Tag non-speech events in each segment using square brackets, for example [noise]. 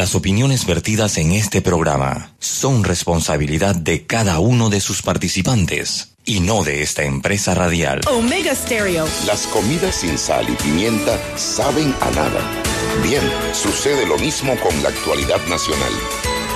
Las opiniones vertidas en este programa son responsabilidad de cada uno de sus participantes y no de esta empresa radial. Omega Stereo. Las comidas sin sal y pimienta saben a nada. Bien, sucede lo mismo con la actualidad nacional.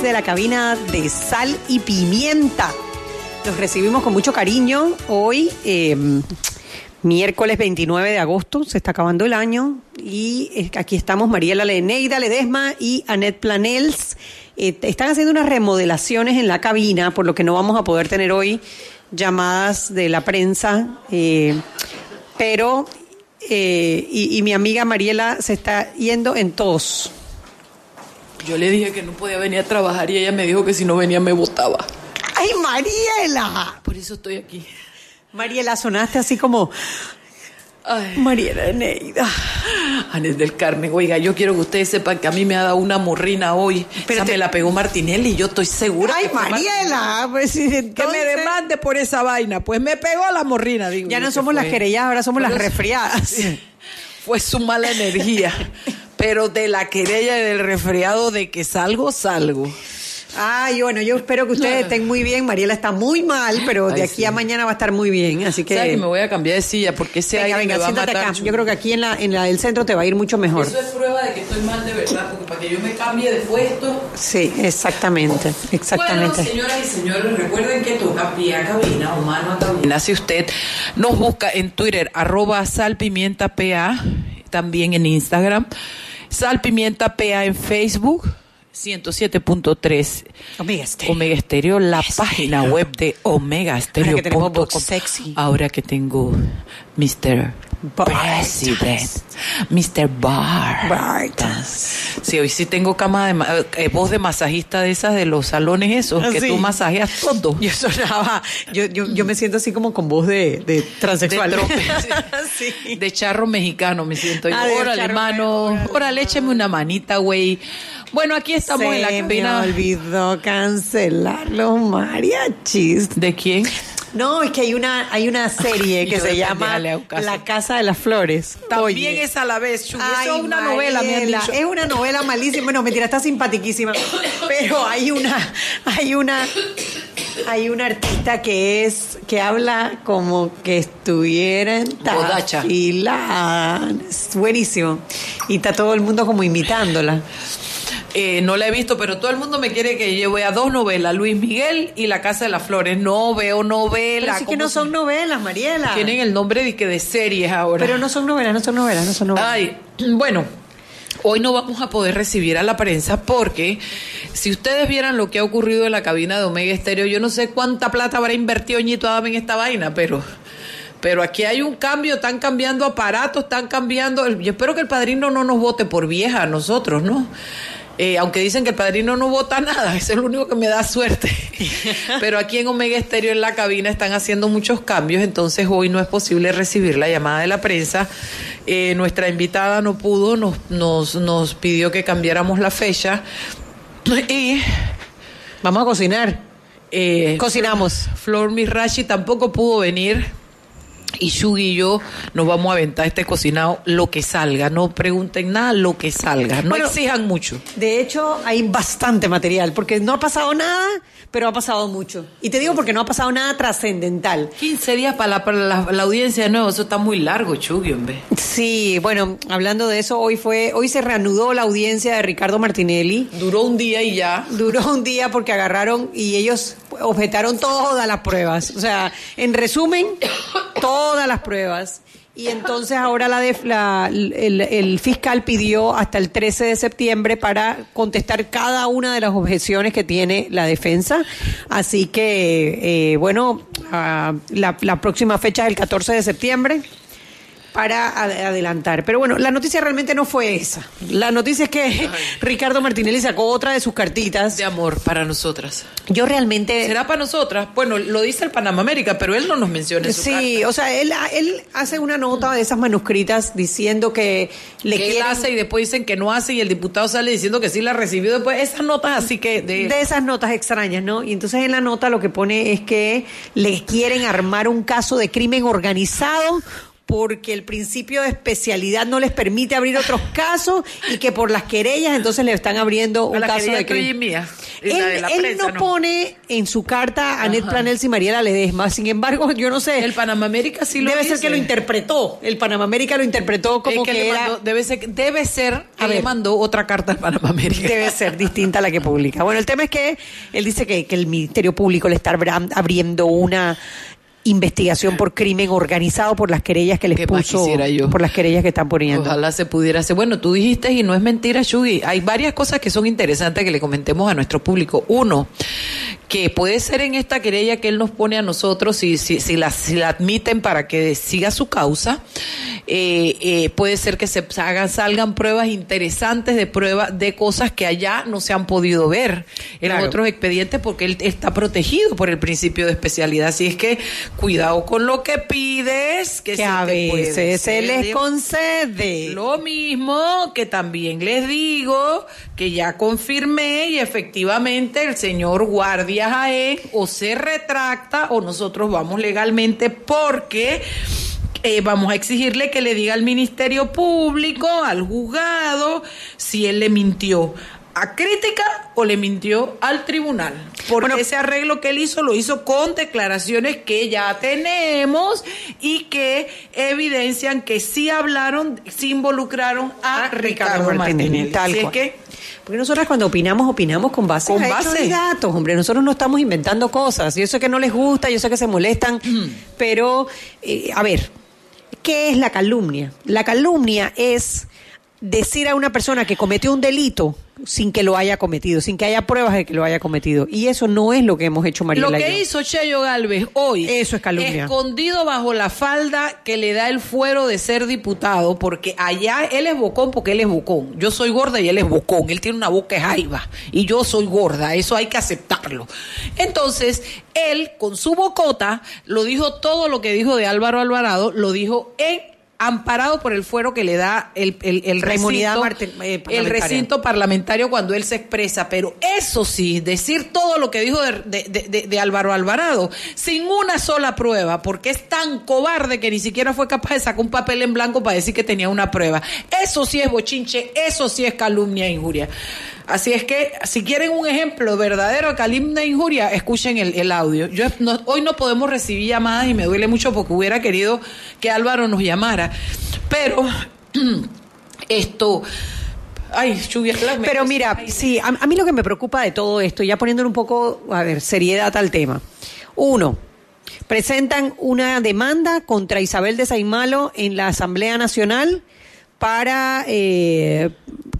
Desde la cabina de Sal y Pimienta. Los recibimos con mucho cariño hoy, em, miércoles 29 de agosto, se está acabando el año y aquí estamos Mariela Leneida Ledesma y Annette Planels. Eh, están haciendo unas remodelaciones en la cabina, por lo que no vamos a poder tener hoy llamadas de la prensa, eh, pero eh, y, y mi amiga Mariela se está yendo en tos. Yo le dije que no podía venir a trabajar y ella me dijo que si no venía me votaba. ¡Ay, Mariela! Por eso estoy aquí. Mariela, sonaste así como... Ay. Mariela Neida. Anes del Carmen, oiga, yo quiero que ustedes sepan que a mí me ha dado una morrina hoy. Pero te- me la pegó Martinelli y yo estoy segura. ¡Ay, que Mariela! Pues, sí, Que entonces- me demande por esa vaina. Pues me pegó la morrina, digo. Ya no somos las querelladas, ahora somos Pero las resfriadas. Fue su mala energía. [laughs] Pero de la querella y del resfriado de que salgo, salgo. Ay, bueno, yo espero que ustedes estén muy bien. Mariela está muy mal, pero de Ay, aquí sí. a mañana va a estar muy bien. Así que. ¿Sabes que me voy a cambiar de silla? Porque ese venga, aire venga, me va a siéntate matar. acá. Yo creo que aquí en la, en la del centro te va a ir mucho mejor. Eso es prueba de que estoy mal de verdad, porque para que yo me cambie de puesto. Sí, exactamente. Exactamente. Bueno, señoras y señores, recuerden que toca pie a cabina o mano a cabina. Si usted nos busca en Twitter, arroba salpimientapa, también en Instagram, salpimientapa en Facebook, 107.3 Omega Stereo. Omega Stereo, la página web de Omega Stereo. que tenemos voz sexy. Ahora que tengo Mr. President, Mr. Bar. Bartas. Sí, hoy sí tengo cama de eh, voz de masajista de esas de los salones esos, que Ah, Sí. tú masajeas todo. Yo sonaba, yo, yo, yo me siento así como con voz de, de transexual. De trope, [laughs] sí. De charro mexicano me siento. yo. Ah, de órale, mano. Órale, écheme una manita, güey. Bueno, aquí estamos en la Se cabina. me olvidó cancelar los mariachis. ¿De quién? No, es que hay una, hay una serie que [laughs] se llama. La Casa de las Flores. También Oye. es a la vez, Chuy. Ay, Eso es una novela, me han Mariela, dicho. Es una novela malísima. Bueno, mentira, está simpaticísima. Pero hay una, hay una, hay una artista que es, que habla como que estuviera en Bodacha. Tafila. Es buenísimo. Y está todo el mundo como imitándola. Eh, no la he visto, pero todo el mundo me quiere que yo vea dos novelas, Luis Miguel y La Casa de las Flores. No veo novela. Pero sí que ¿cómo no son novelas, Mariela. Tienen el nombre de, que de series ahora. Pero no son novelas, no son novelas, no son novelas. Ay, bueno, hoy no vamos a poder recibir a la prensa porque si ustedes vieran lo que ha ocurrido en la cabina de Omega Estéreo, yo no sé cuánta plata habrá invertido Ñito Adame en esta vaina, pero... Pero aquí hay un cambio, están cambiando aparatos, están cambiando. Yo espero que el padrino no nos vote por vieja a nosotros, ¿no? Eh, aunque dicen que el padrino no vota nada, eso es lo único que me da suerte. [laughs] Pero aquí en Omega Estéreo, en la cabina, están haciendo muchos cambios, entonces hoy no es posible recibir la llamada de la prensa. Eh, nuestra invitada no pudo, nos, nos, nos pidió que cambiáramos la fecha. [clears throat] Y Vamos a cocinar. eh, Cocinamos. Flor Mirachi tampoco pudo venir. Y Shugi y yo nos vamos a aventar este cocinado lo que salga. No pregunten nada, lo que salga. No Bueno, exijan mucho. De hecho, hay bastante material, porque no ha pasado nada, pero ha pasado mucho. Y te digo porque no ha pasado nada trascendental. 15 días para la, para la, la audiencia de nuevo, eso está muy largo, Chugui, hombre. Sí, bueno, hablando de eso, hoy fue, hoy se reanudó la audiencia de Ricardo Martinelli. Duró un día y ya. Duró un día porque agarraron y ellos objetaron todas las pruebas. O sea, en resumen, [coughs] todas las pruebas. Y entonces ahora la, el, el fiscal pidió hasta el 13 de septiembre para contestar cada una de las objeciones que tiene la defensa. Así que, eh, bueno, ah, la, la próxima fecha es el 14 de septiembre para ad- adelantar. Pero bueno, la noticia realmente no fue esa. La noticia es que [laughs] Ricardo Martinelli sacó otra de sus cartitas. De amor para nosotras. Yo realmente... ¿Será para nosotras? Bueno, lo dice el Panamá América, pero él no nos menciona en su Sí, carta. o sea, él, él hace una nota de esas manuscritas diciendo que le que él quieren... hace y después dicen que no hace y el diputado sale diciendo que sí la recibió después esas notas así que de, de esas notas extrañas, ¿no? Y entonces en la nota lo que pone es que le quieren armar un caso de crimen organizado porque el principio de especialidad no les permite abrir otros casos y que por las querellas entonces le están abriendo un caso de crimen. Él, la él prensa, no, pone en su carta a Ned Ajá. Planels y Mariela Ledesma, sin embargo, [laughs] yo no sé. el Panamá América sí lo Debe dice. ser que lo interpretó. El Panamá América lo interpretó como Es que, que, era. mandó- debe ser debe ser que A le ver. mandó otra carta al Panamá América Debe ser distinta a la que publica. Bueno, el tema es que él dice que, que el Ministerio Público le está abriendo una investigación por crimen organizado por las querellas que les ¿Qué más puso yo? por las querellas que están poniendo. Ojalá se pudiera hacer. Bueno, tú dijiste y no es mentira, Shugi. Hay varias cosas que son interesantes que le comentemos a nuestro público. Uno, que puede ser en esta querella que él nos pone a nosotros, si, si, si, la, si la admiten para que siga su causa, eh, eh, puede ser que se hagan, salgan pruebas interesantes de pruebas de cosas que allá no se han podido ver en Claro. otros expedientes porque él está protegido por el principio de especialidad. Así es que cuidado con lo que pides, que, que se a te puede veces se les de- concede. lo mismo que también les digo que ya confirmé y efectivamente el señor Guardia Jaén o se retracta o nosotros vamos legalmente porque eh, vamos a exigirle que le diga al Ministerio Público, al juzgado, si él le mintió a crítica o le mintió al tribunal. Porque Bueno. ese arreglo que él hizo lo hizo con declaraciones que ya tenemos y que evidencian que sí hablaron, sí involucraron a, Ricardo, Martinelli. tal Así es cual. que Porque nosotros cuando opinamos, opinamos con base Con base. y datos, hombre. Nosotros no estamos inventando cosas. Yo sé que no les gusta, yo sé que se molestan, pero, eh, a ver, ¿qué es la calumnia? La calumnia es decir a una persona que cometió un delito sin que lo haya cometido, sin que haya pruebas de que lo haya cometido. Y eso no es lo que hemos hecho Mariela Lo y que yo. hizo Cheyo Galvez hoy, Eso es calumnia. escondido bajo la falda que le da el fuero de ser diputado, porque allá él es bocón porque él es bocón. Yo soy gorda y él es bocón. Él tiene una boca jaiba y yo soy gorda. Eso hay que aceptarlo. Entonces, él con su bocota lo dijo todo lo que dijo de Álvaro Alvarado, lo dijo en amparado por el fuero que le da el, el, el recinto, eh, el parlamentario cuando él se expresa, pero eso sí, decir todo lo que dijo de, de- de- de- de Álvaro Alvarado, sin una sola prueba, porque es tan cobarde que ni siquiera fue capaz de sacar un papel en blanco para decir que tenía una prueba. Eso sí es bochinche, eso sí es calumnia e injuria. Así es que, si quieren un ejemplo verdadero de calumnia e injuria, escuchen el, el audio. Yo, no- hoy no podemos recibir llamadas y me duele mucho porque hubiera querido que Álvaro nos llamara. Pero, [clears throat] esto... Ay, lluvia. Pero mira, sí, a, a mí lo que me preocupa de todo esto, ya poniéndole un poco, a ver, seriedad al tema. Uno, presentan una demanda contra Isabel de Saimalo en la Asamblea Nacional para eh,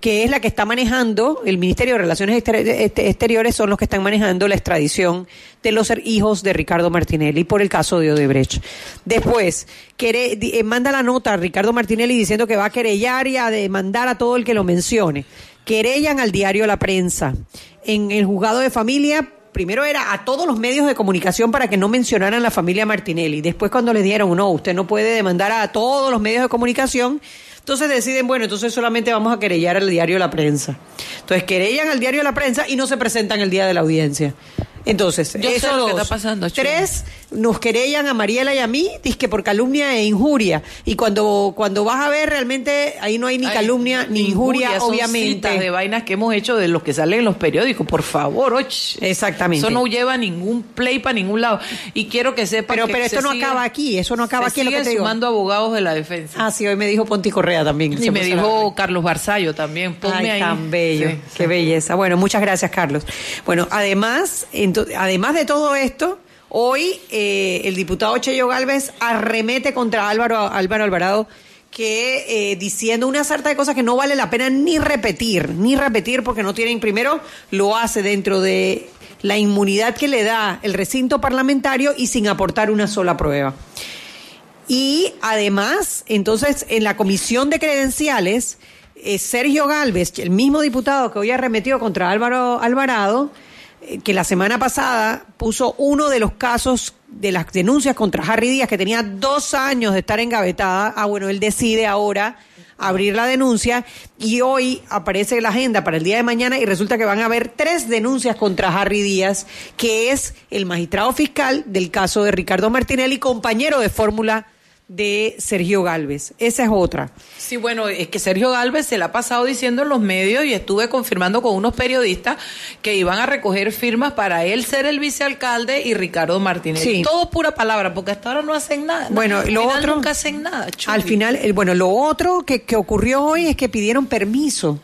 que es la que está manejando el Ministerio de Relaciones Exter- este- Exteriores son los que están manejando la extradición de los hijos de Ricardo Martinelli por el caso de Odebrecht. Después eh, manda la nota a Ricardo Martinelli diciendo que va a querellar y a demandar a todo el que lo mencione. Querellan al diario La Prensa. En el juzgado de familia primero era a todos los medios de comunicación para que no mencionaran la familia Martinelli. Después cuando les dieron, no, usted no puede demandar a todos los medios de comunicación, entonces deciden, bueno, entonces solamente vamos a querellar al diario La Prensa. Entonces querellan al diario La Prensa y no se presentan el día de la audiencia. Entonces, Yo sé eso lo que dos. está pasando. Tres, nos querellan a Mariela y a mí, que por calumnia e injuria. Y cuando, cuando vas a ver, realmente ahí no hay ni Ay, calumnia ni injuria, son obviamente. citas de vainas que hemos hecho de los que salen en los periódicos, por favor, och. Exactamente. Eso no lleva ningún play para ningún lado. Y quiero que sepan Pero, que pero esto se no sigue- acaba aquí, eso no acaba se aquí, es lo que te digo. sumando abogados de la defensa. Ah, sí, hoy me dijo Ponti Correa también. y me dijo Carlos Barzallo también. Ponme Ay, ahí. tan bello, Sí, qué sí. belleza. Bueno, muchas gracias, Carlos. Bueno, además, además de todo esto, Hoy eh, el diputado Cheyo Galvez arremete contra Álvaro, Álvaro Alvarado que eh, diciendo una sarta de cosas que no vale la pena ni repetir, ni repetir porque no tienen, primero lo hace dentro de la inmunidad que le da el recinto parlamentario y sin aportar una sola prueba. Y además, entonces, en la comisión de credenciales, eh, Sergio Galvez, el mismo diputado que hoy arremetió contra Álvaro Alvarado, que la semana pasada puso uno de los casos de las denuncias contra Harry Díaz, que tenía dos años de estar engavetada. Ah, bueno, él decide ahora abrir la denuncia y hoy aparece la agenda para el día de mañana y resulta que van a haber tres denuncias contra Harry Díaz, que es el magistrado fiscal del caso de Ricardo Martinelli, compañero de fórmula de Sergio Galvez. Esa es otra. Sí, bueno, es que Sergio Galvez se la ha pasado diciendo en los medios y estuve confirmando con unos periodistas que iban a recoger firmas para él ser el vicealcalde y Ricardo Martínez. Sí. Todo pura palabra, porque hasta ahora no hacen nada. Bueno, lo otro. Nunca hacen nada. Al final, bueno, lo otro que, que ocurrió hoy es que pidieron permiso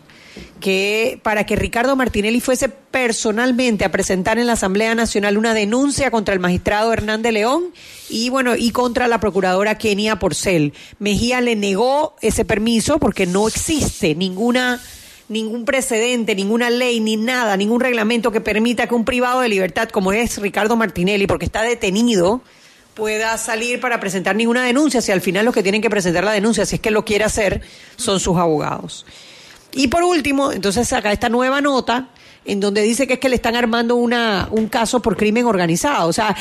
que para que Ricardo Martinelli fuese personalmente a presentar en la Asamblea Nacional una denuncia contra el magistrado Hernández León y bueno, y contra la procuradora Kenia Porcel. Mejía le negó ese permiso porque no existe ninguna ningún precedente, ninguna ley, ni nada, ningún reglamento que permita que un privado de libertad como es Ricardo Martinelli, porque está detenido, pueda salir para presentar ninguna denuncia, si al final los que tienen que presentar la denuncia, si es que lo quiere hacer, son sus abogados. Y por último, entonces saca esta nueva nota en donde dice que es que le están armando una, un caso por crimen organizado. O sea,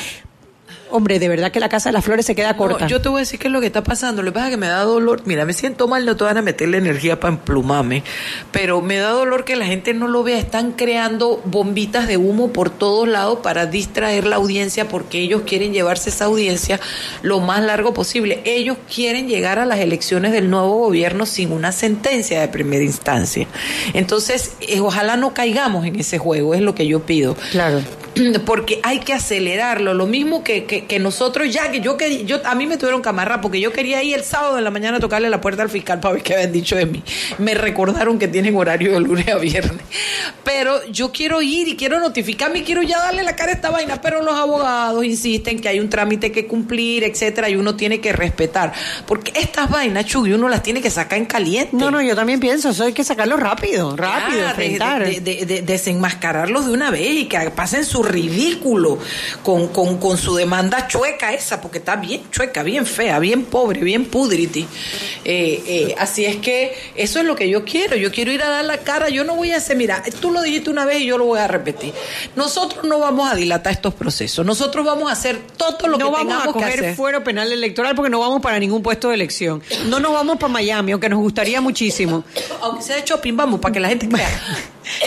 Hombre, de verdad que la Casa de las Flores se queda corta. yo te voy a decir qué es lo que está pasando. Lo que pasa es que me da dolor. Mira, me siento mal, no te van a meterle energía para emplumarme. Pero me da dolor que la gente no lo vea. Están creando bombitas de humo por todos lados para distraer la audiencia porque ellos quieren llevarse esa audiencia lo más largo posible. Ellos quieren llegar a las elecciones del nuevo gobierno sin una sentencia de primera instancia. Entonces, eh, ojalá no caigamos en ese juego, es lo que yo pido. Claro. [clears throat] porque hay que acelerarlo. Lo mismo que, que, nosotros ya, que yo, que yo a mí me tuvieron camarra porque yo quería ir el sábado de la mañana a tocarle la puerta al fiscal para ver qué habían dicho de mí. Me recordaron que tienen horario de lunes a viernes. Pero yo quiero ir y quiero notificarme y quiero ya darle la cara a esta vaina, pero los abogados insisten que hay un trámite que cumplir, etcétera, y uno tiene que respetar. Porque estas vainas, Chugui, uno las tiene que sacar en caliente. No, no, yo también pienso, eso hay que sacarlo rápido, rápido, enfrentar. De, desenmascararlos de una vez y que pasen su ridículo con, con, su demanda chueca esa, porque está bien chueca, bien fea, bien pobre, bien pudriti. Eh, eh, así es que eso es lo que yo quiero. Yo quiero ir a dar la cara. Yo no voy a hacer, mira, tú lo dijiste una vez y yo lo voy a repetir. Nosotros no vamos a dilatar estos procesos. Nosotros vamos a hacer todo lo que tengamos a coger que fuero penal electoral porque no vamos para ningún puesto de elección. No nos vamos para Miami, aunque nos gustaría muchísimo. Aunque sea de shopping, vamos, para que la gente [laughs] crea.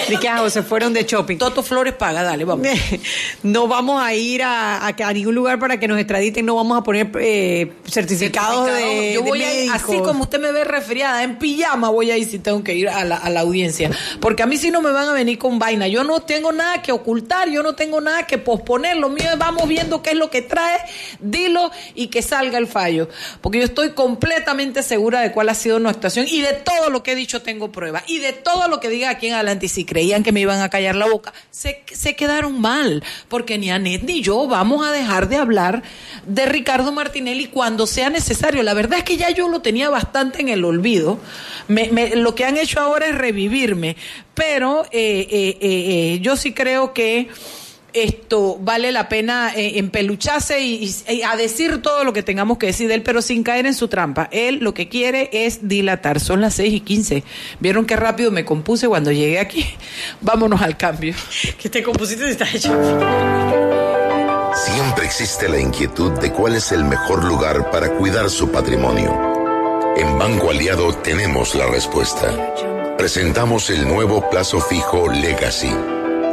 ¿De hago? Se fueron de shopping. Toto Flores paga, dale, vamos. [laughs] no vamos a ir a, a, ningún lugar para que nos extraditen, no vamos a poner eh, certificados de. Yo voy a ir, así como usted me ve resfriada, en pijama voy a ir si tengo que ir a la, a la audiencia. Porque a mí sí no me van a venir con vaina. Yo no tengo nada que ocultar, yo no tengo nada que posponer. Lo mío es vamos viendo qué es lo que trae, dilo y que salga el fallo. Porque yo estoy completamente segura de cuál ha sido nuestra actuación y de todo lo que he dicho tengo prueba. Y de todo lo que diga aquí en adelante, y si creían que me iban a callar la boca, se, se quedaron mal porque ni Anet ni yo vamos a dejar de hablar de Ricardo Martinelli cuando sea necesario. La verdad es que ya yo lo tenía bastante en el olvido. lo que han hecho ahora es revivirme, pero eh, eh, eh, yo sí creo que esto vale la pena empelucharse y, a decir todo lo que tengamos que decir de él, pero sin caer en su trampa. Él lo que quiere es dilatar. Son las seis y quince. ¿Vieron qué rápido me compuse cuando llegué aquí? [laughs] Vámonos al cambio. Que te compusiste y está hecho. Siempre existe la inquietud de cuál es el mejor lugar para cuidar su patrimonio. En Banco Aliado tenemos la respuesta. Presentamos el nuevo plazo fijo Legacy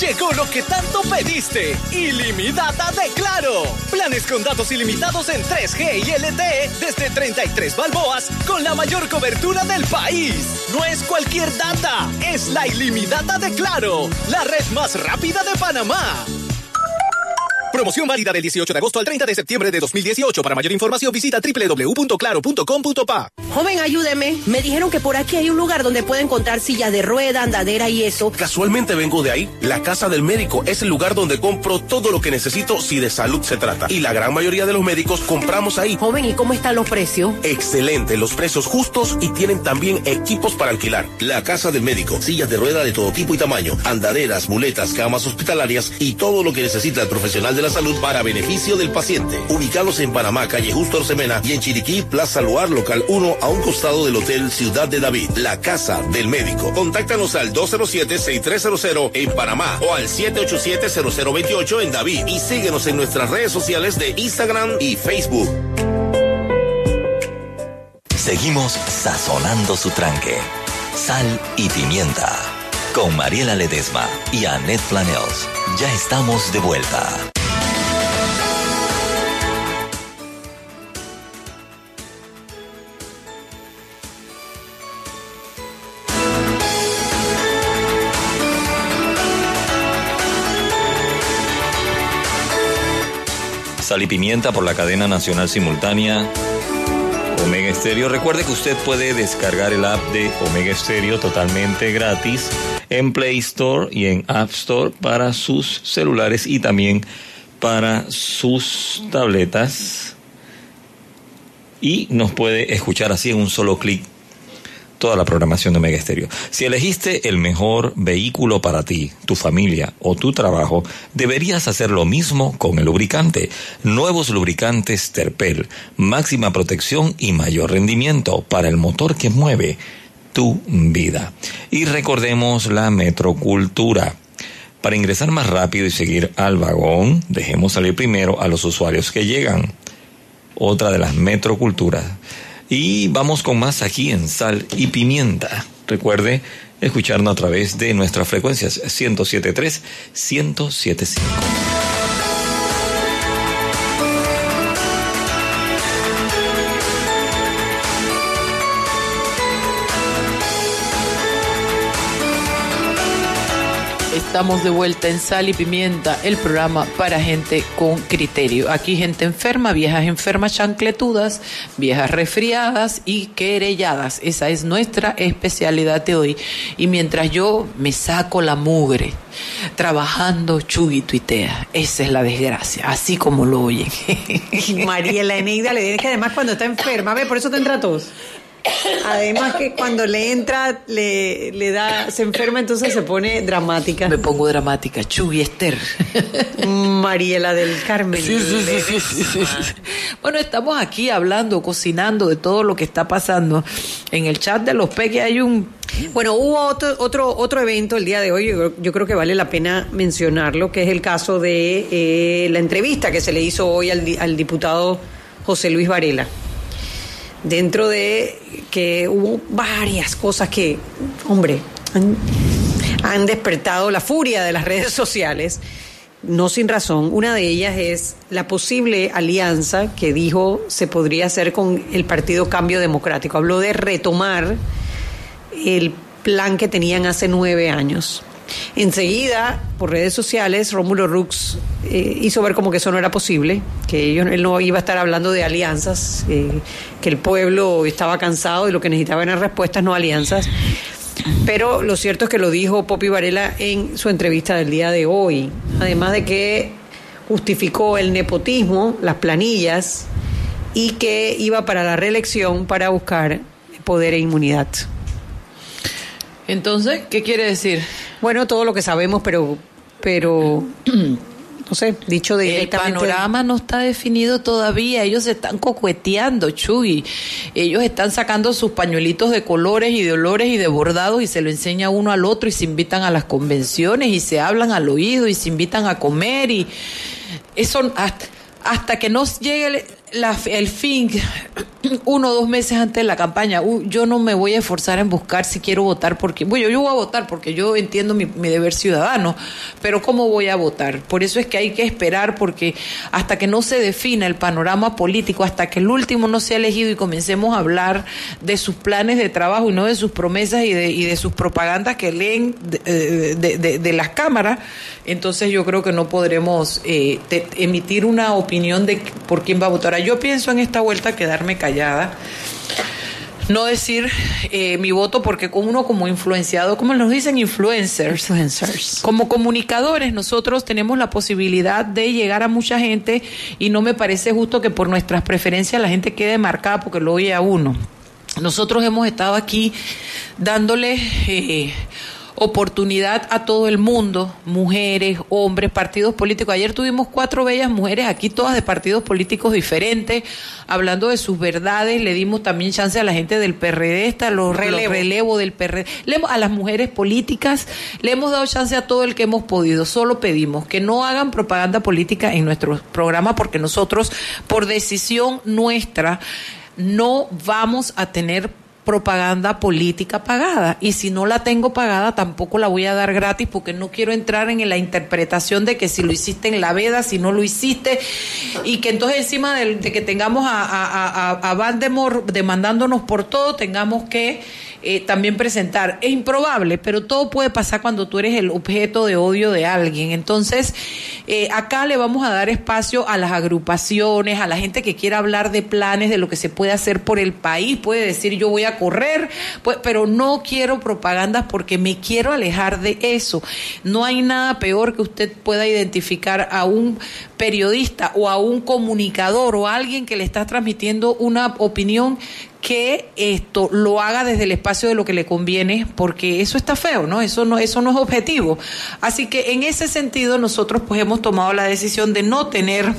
Llegó lo que tanto pediste. Ilimitada de Claro. Planes con datos ilimitados en 3G y LTE desde 33 balboas con la mayor cobertura del país. No es cualquier data, es la ilimitada de Claro, la red más rápida de Panamá. Promoción válida del 18 de agosto al 30 de septiembre de 2018. Para mayor información visita www.claro.com.pa. Joven, ayúdeme. Me dijeron que por aquí hay un lugar donde pueden encontrar sillas de rueda, andadera y eso. Casualmente vengo de ahí. La casa del médico es el lugar donde compro todo lo que necesito si de salud se trata. Y la gran mayoría de los médicos compramos ahí. Joven, ¿y cómo están los precios? Excelente, los precios justos y tienen también equipos para alquilar. La casa del médico, sillas de rueda de todo tipo y tamaño, andaderas, muletas, camas hospitalarias y todo lo que necesita el profesional de la salud para beneficio del paciente. Ubicados en Panamá, calle Justo Orsemena y en Chiriquí, Plaza Loar, local 1, a un costado del Hotel Ciudad de David, la casa del médico. Contáctanos al 207-6300 en Panamá o al 787-0028 en David y síguenos en nuestras redes sociales de Instagram y Facebook. Seguimos sazonando su tranque. Sal y pimienta. Con Mariela Ledesma y Annette Planels. Ya estamos de vuelta. Sal y Pimienta por la cadena nacional simultánea Omega Stereo. Recuerde que usted puede descargar el app de Omega Stereo totalmente gratis en Play Store y en App Store para sus celulares y también para sus tabletas. Y nos puede escuchar así en un solo clic toda la programación de Omega Estéreo. Si elegiste el mejor vehículo para ti, tu familia o tu trabajo, deberías hacer lo mismo con el lubricante. Nuevos lubricantes Terpel, máxima protección y mayor rendimiento para el motor que mueve tu vida. Y recordemos la metrocultura. Para ingresar más rápido y seguir al vagón, dejemos salir primero a los usuarios que llegan. Otra de las metroculturas y vamos con más aquí en Sal y Pimienta. Recuerde escucharnos a través de nuestras frecuencias 1073, 1075. Estamos de vuelta en Sal y Pimienta, el programa para gente con criterio. Aquí gente enferma, viejas enfermas chancletudas, viejas resfriadas y querelladas. Esa es nuestra especialidad de hoy. Y mientras yo me saco la mugre, trabajando Chugui tuitea. Esa es la desgracia, así como lo oyen. Mariela Eneida le dice que además cuando está enferma, ve, por eso te entra tos. Además que cuando le entra, le, le da, se enferma, entonces se pone dramática. Me pongo dramática, Chugui Esther. Mariela del Carmen. Sí, sí, sí, sí, sí, Bueno, estamos aquí hablando, cocinando de todo lo que está pasando. En el chat de los peques hay un... Bueno, hubo otro, otro, otro evento el día de hoy, yo, yo creo que vale la pena mencionarlo, que es el caso de eh, la entrevista que se le hizo hoy al, al diputado José Luis Varela dentro de que hubo varias cosas que, hombre, han, despertado la furia de las [laughs] redes sociales, no sin razón. Una de ellas es la posible alianza que dijo se podría hacer con el Partido Cambio Democrático. Habló de retomar el plan que tenían hace nueve años. Enseguida, por redes sociales, Rómulo Rux eh, hizo ver como que eso no era posible, que ellos, él no iba a estar hablando de alianzas, eh, que el pueblo estaba cansado y lo que necesitaba eran respuestas, no alianzas. Pero lo cierto es que lo dijo Popi Varela en su entrevista del día de hoy. Además de que justificó el nepotismo, las planillas, y que iba para la reelección para buscar poder e inmunidad. Entonces, ¿qué quiere decir? Bueno, todo lo que sabemos, pero, pero [clears throat] no sé, dicho El directamente. panorama no está definido todavía. Ellos se están coqueteando, Chuy. Ellos están sacando sus pañuelitos de colores y de olores y de bordados y se lo enseña uno al otro y se invitan a las convenciones y se hablan al oído y se invitan a comer y eso hasta, hasta que no llegue el, la- el fin, [clears throat] uno o dos meses antes de la campaña, uh, yo no me voy a esforzar en buscar si quiero votar, porque, bueno, yo voy a votar porque yo entiendo mi, deber ciudadano, pero ¿cómo voy a votar? Por eso es que hay que esperar, porque hasta que no se defina el panorama político, hasta que el último no sea elegido y comencemos a hablar de sus planes de trabajo y no de sus promesas y de, y de sus propagandas que leen de, eh, de las cámaras, entonces yo creo que no podremos eh, te- emitir una opinión de por quién va a votar. Yo pienso en esta vuelta quedarme callada, no decir eh, mi voto porque con uno como influenciado, como nos dicen influencers, Influencers. como comunicadores nosotros tenemos la posibilidad de llegar a mucha gente y no me parece justo que por nuestras preferencias la gente quede marcada porque lo oye a uno. Nosotros hemos estado aquí dándole eh, oportunidad a todo el mundo, mujeres, hombres, partidos políticos. Ayer tuvimos cuatro bellas mujeres aquí, todas de partidos políticos diferentes, hablando de sus verdades. Le dimos también chance a la gente del PRD, hasta los Relevo. relevo, relevo del PRD, a las mujeres políticas, le hemos dado chance a todo el que hemos podido. Solo pedimos que no hagan propaganda política en nuestro programa porque nosotros, por decisión nuestra, no vamos a tener propaganda política pagada. Y si no la tengo pagada tampoco la voy a dar gratis porque no quiero entrar en la interpretación de que si lo hiciste en la veda, si no lo hiciste. Y que entonces encima de, de que tengamos a, a, a, a demandándonos por todo tengamos que eh, también presentar. Es improbable, pero todo puede pasar cuando tú eres el objeto de odio de alguien. Entonces, eh, acá le vamos a dar espacio a las agrupaciones, a la gente que quiera hablar de planes, de lo que se puede hacer por el país, puede decir yo voy a correr, pues, pero no quiero propagandas porque me quiero alejar de eso. No hay nada peor que usted pueda identificar a un periodista o a un comunicador o a alguien que le está transmitiendo una opinión que esto lo haga desde el espacio de lo que le conviene, porque eso está feo, ¿no? Eso no, eso no es objetivo. Así que en ese sentido nosotros pues hemos tomado la decisión de no tener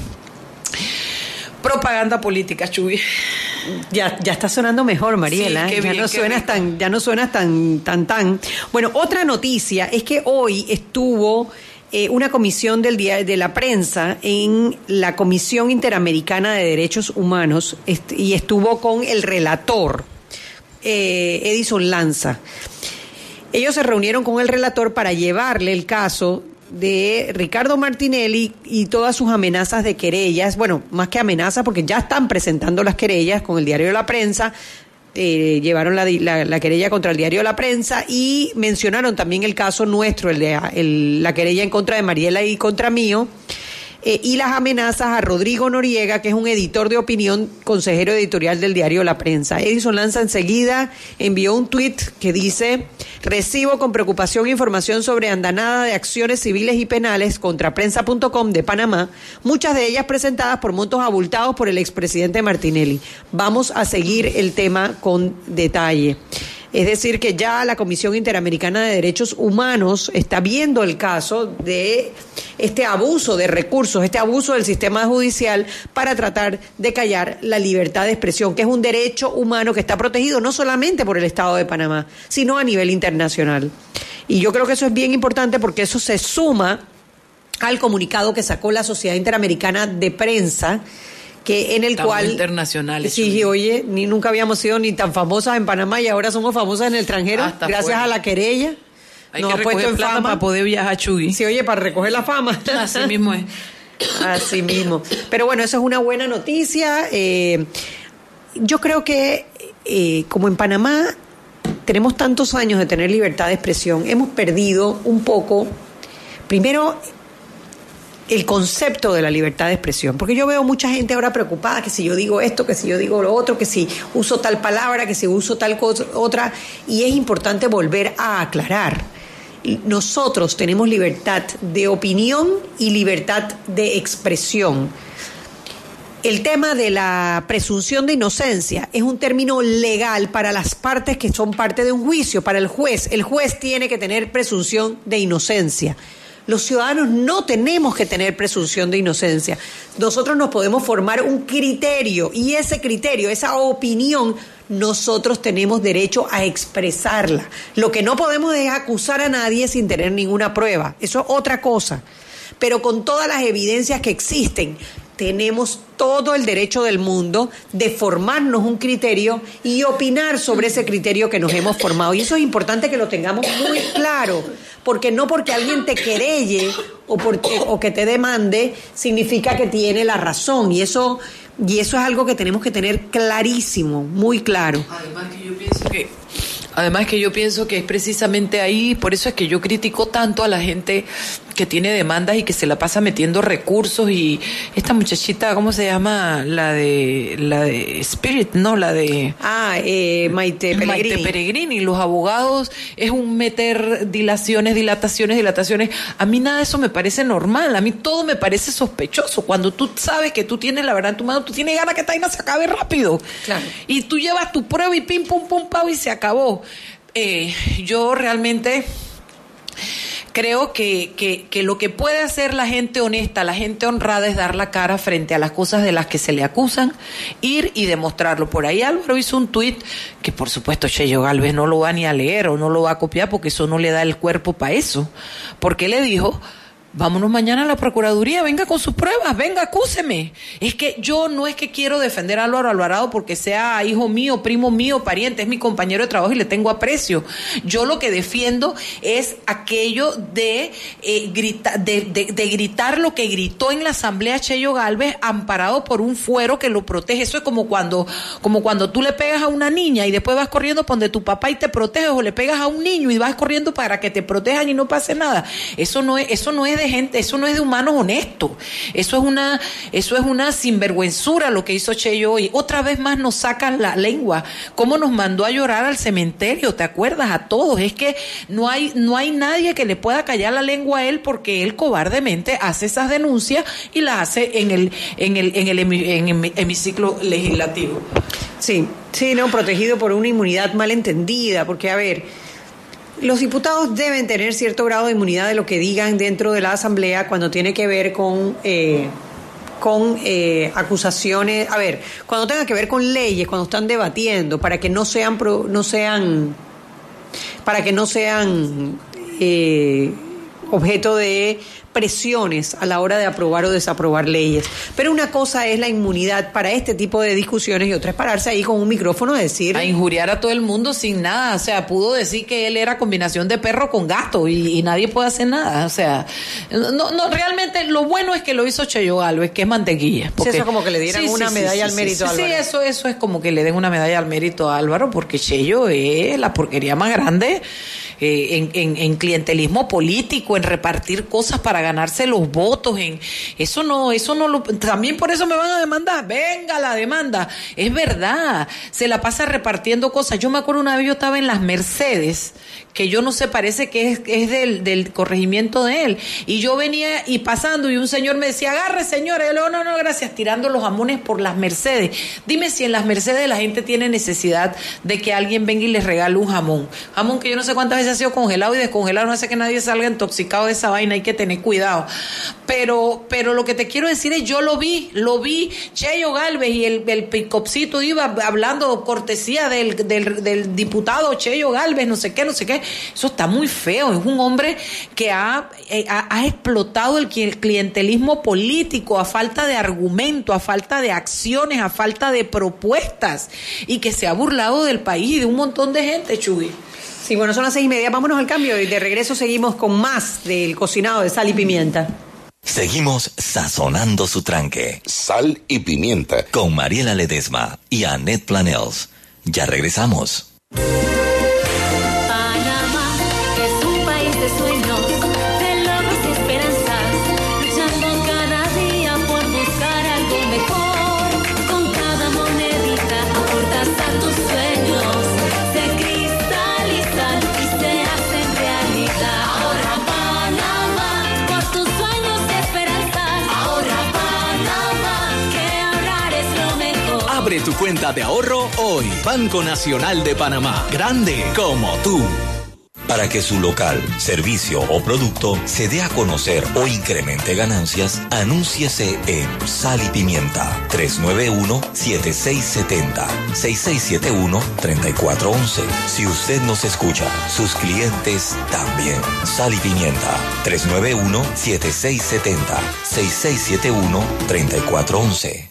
propaganda política, Chuy. Ya, ya está sonando mejor, Mariela. Sí, qué ya no suenas tan, ya no suenas tan, tan, tan. Bueno, otra noticia es que hoy estuvo eh, una comisión del día de la prensa en la Comisión Interamericana de Derechos Humanos y estuvo con el relator eh, Edison Lanza. Ellos se reunieron con el relator para llevarle el caso de Ricardo Martinelli y todas sus amenazas de querellas, bueno, más que amenazas, porque ya están presentando las querellas con el diario de la prensa, eh, llevaron la, la- la querella contra el diario la prensa y mencionaron también el caso nuestro, el de la querella en contra de Mariela y contra mío. Eh, y las amenazas a Rodrigo Noriega, que es un editor de opinión, consejero editorial del diario La Prensa. Edison Lanza enseguida envió un tuit que dice, recibo con preocupación información sobre andanada de acciones civiles y penales contra prensa.com de Panamá, muchas de ellas presentadas por montos abultados por el expresidente Martinelli. Vamos a seguir el tema con detalle. Es decir, que ya la Comisión Interamericana de Derechos Humanos está viendo el caso de este abuso de recursos, este abuso del sistema judicial para tratar de callar la libertad de expresión, que es un derecho humano que está protegido no solamente por el Estado de Panamá, sino a nivel internacional. Y yo creo que eso es bien importante porque eso se suma al comunicado que sacó la Sociedad Interamericana de Prensa, que en el Estamos cual internacionales, sí Chuy. oye ni nunca habíamos sido ni tan famosas en Panamá y ahora somos famosas en el extranjero Hasta gracias fuera. a la querella Hay nos que ha puesto en fama para poder viajar, Chuy. sí oye para recoger la fama [laughs] Así mismo es. Así mismo. Pero bueno, eso es una buena noticia. Eh, yo creo que eh, como en Panamá tenemos tantos años de tener libertad de expresión, hemos perdido un poco, primero, el concepto de la libertad de expresión. Porque yo veo mucha gente ahora preocupada que si yo digo esto, que si yo digo lo otro, que si uso tal palabra, que si uso tal cosa, otra. Y es importante volver a aclarar. Nosotros tenemos libertad de opinión y libertad de expresión. El tema de la presunción de inocencia es un término legal para las partes que son parte de un juicio, para el juez. El juez tiene que tener presunción de inocencia. Los ciudadanos no tenemos que tener presunción de inocencia. Nosotros nos podemos formar un criterio y ese criterio, esa opinión, nosotros tenemos derecho a expresarla. Lo que no podemos es acusar a nadie sin tener ninguna prueba. Eso es otra cosa. Pero con todas las evidencias que existen, tenemos todo el derecho del mundo de formarnos un criterio y opinar sobre ese criterio que nos hemos formado. Y eso es importante que lo tengamos muy claro, porque no porque alguien te querelle o, porque, o que te demande significa que tiene la razón. Y eso, y eso es algo que tenemos que tener clarísimo, muy claro. Además que yo pienso que Además que yo pienso que es precisamente ahí, por eso es que yo critico tanto a la gente que tiene demandas y que se la pasa metiendo recursos y esta muchachita, ¿cómo se llama? La de la de Spirit, no, la de Ah, eh, Maite Peregrini. Maite Peregrini, los abogados es un meter dilaciones, dilataciones, dilataciones. A mí nada de eso me parece normal, a mí todo me parece sospechoso. Cuando tú sabes que tú tienes la verdad en tu mano, tú tienes ganas que esta vaina se acabe rápido. Claro. Y tú llevas tu prueba y pim, pum, pum, pau y se acabó. Eh, yo realmente creo que, que, lo que puede hacer la gente honesta, la gente honrada es dar la cara frente a las cosas de las que se le acusan, ir y demostrarlo. Por ahí Álvaro hizo un tuit que por supuesto Cheyo Galvez no lo va ni a leer o no lo va a copiar porque eso no le da el cuerpo para eso. Porque le dijo Vámonos mañana a la Procuraduría, venga con sus pruebas, venga, acúseme. Es que yo no es que quiero defender a Álvaro Alvarado porque sea hijo mío, primo mío, pariente, es mi compañero de trabajo y le tengo aprecio. Yo lo que defiendo es aquello de, eh, de, de, de, gritar lo que gritó en la Asamblea Cheyo Galvez, amparado por un fuero que lo protege. Eso es como cuando, como cuando tú le pegas a una niña y después vas corriendo por donde tu papá y te proteges, o le pegas a un niño y vas corriendo para que te protejan y no pase nada. Eso no es, eso no es gente, eso no es de humanos honestos. Eso es una, eso es una sinvergüenzura lo que hizo Cheyo hoy. Otra vez más nos sacan la lengua. ¿Cómo nos mandó a llorar al cementerio? ¿Te acuerdas? A todos. Es que no hay, no hay nadie que le pueda callar la lengua a él porque él cobardemente hace esas denuncias y las hace en el, en el, en el, en el hemiciclo legislativo. Sí, sí, no, protegido por una inmunidad mal entendida, porque a ver, los diputados deben tener cierto grado de inmunidad de lo que digan dentro de la Asamblea cuando tiene que ver con, eh, con eh, acusaciones, a ver, cuando tenga que ver con leyes, cuando están debatiendo, para que no sean, pro, no sean, para que no sean eh, objeto de presiones a la hora de aprobar o desaprobar leyes. Pero una cosa es la inmunidad para este tipo de discusiones y otra es pararse ahí con un micrófono a decir... A injuriar a todo el mundo sin nada. O sea, pudo decir que él era combinación de perro con gato y, y nadie puede hacer nada. O sea, no, no, realmente lo bueno es que lo hizo Cheyo Galvez, que es mantequilla. Porque, sí, eso como que le dieran sí, una sí, medalla al mérito a Álvaro. Sí, eso, eso es como que le den una medalla al mérito a Álvaro porque Cheyo es la porquería más grande eh, en, en, en clientelismo político, en repartir cosas para ganarse los votos, en eso no, eso no lo, también por eso me van a demandar, venga la demanda, es verdad, se la pasa repartiendo cosas. Yo me acuerdo una vez yo estaba en las Mercedes, que yo no sé, parece que es, es del, del corregimiento de él, y yo venía y pasando y un señor me decía, agarre señor, y yo le no, no, gracias, tirando los jamones por las Mercedes. Dime si en las Mercedes la gente tiene necesidad de que alguien venga y les regale un jamón, jamón que yo no sé cuántas veces ha sido congelado y descongelado, no hace que nadie salga intoxicado de esa vaina, hay que tener cuidado. Pero, pero lo que te quiero decir es, yo lo vi, lo vi, Cheyo Galvez y el, el picopcito iba hablando cortesía del, del, diputado Cheyo Galvez, no sé qué, no sé qué. Eso está muy feo. Es un hombre que ha, eh, ha, ha explotado el clientelismo político a falta de argumento, a falta de acciones, a falta de propuestas y que se ha burlado del país y de un montón de gente, Chuy. Sí, bueno, son las seis y media. Vámonos al cambio y de regreso seguimos con más del cocinado de sal y pimienta. Seguimos sazonando su tranque. Sal y pimienta. Con Mariela Ledesma y Annette Planels. Ya regresamos. Abre tu cuenta de ahorro hoy. Banco Nacional de Panamá. Grande como tú. Para que su local, servicio o producto se dé a conocer o incremente ganancias, anúnciese en Sal y Pimienta 391-7670-6671-3411. Si usted nos escucha, sus clientes también. Sal y Pimienta 391-7670-6671-3411.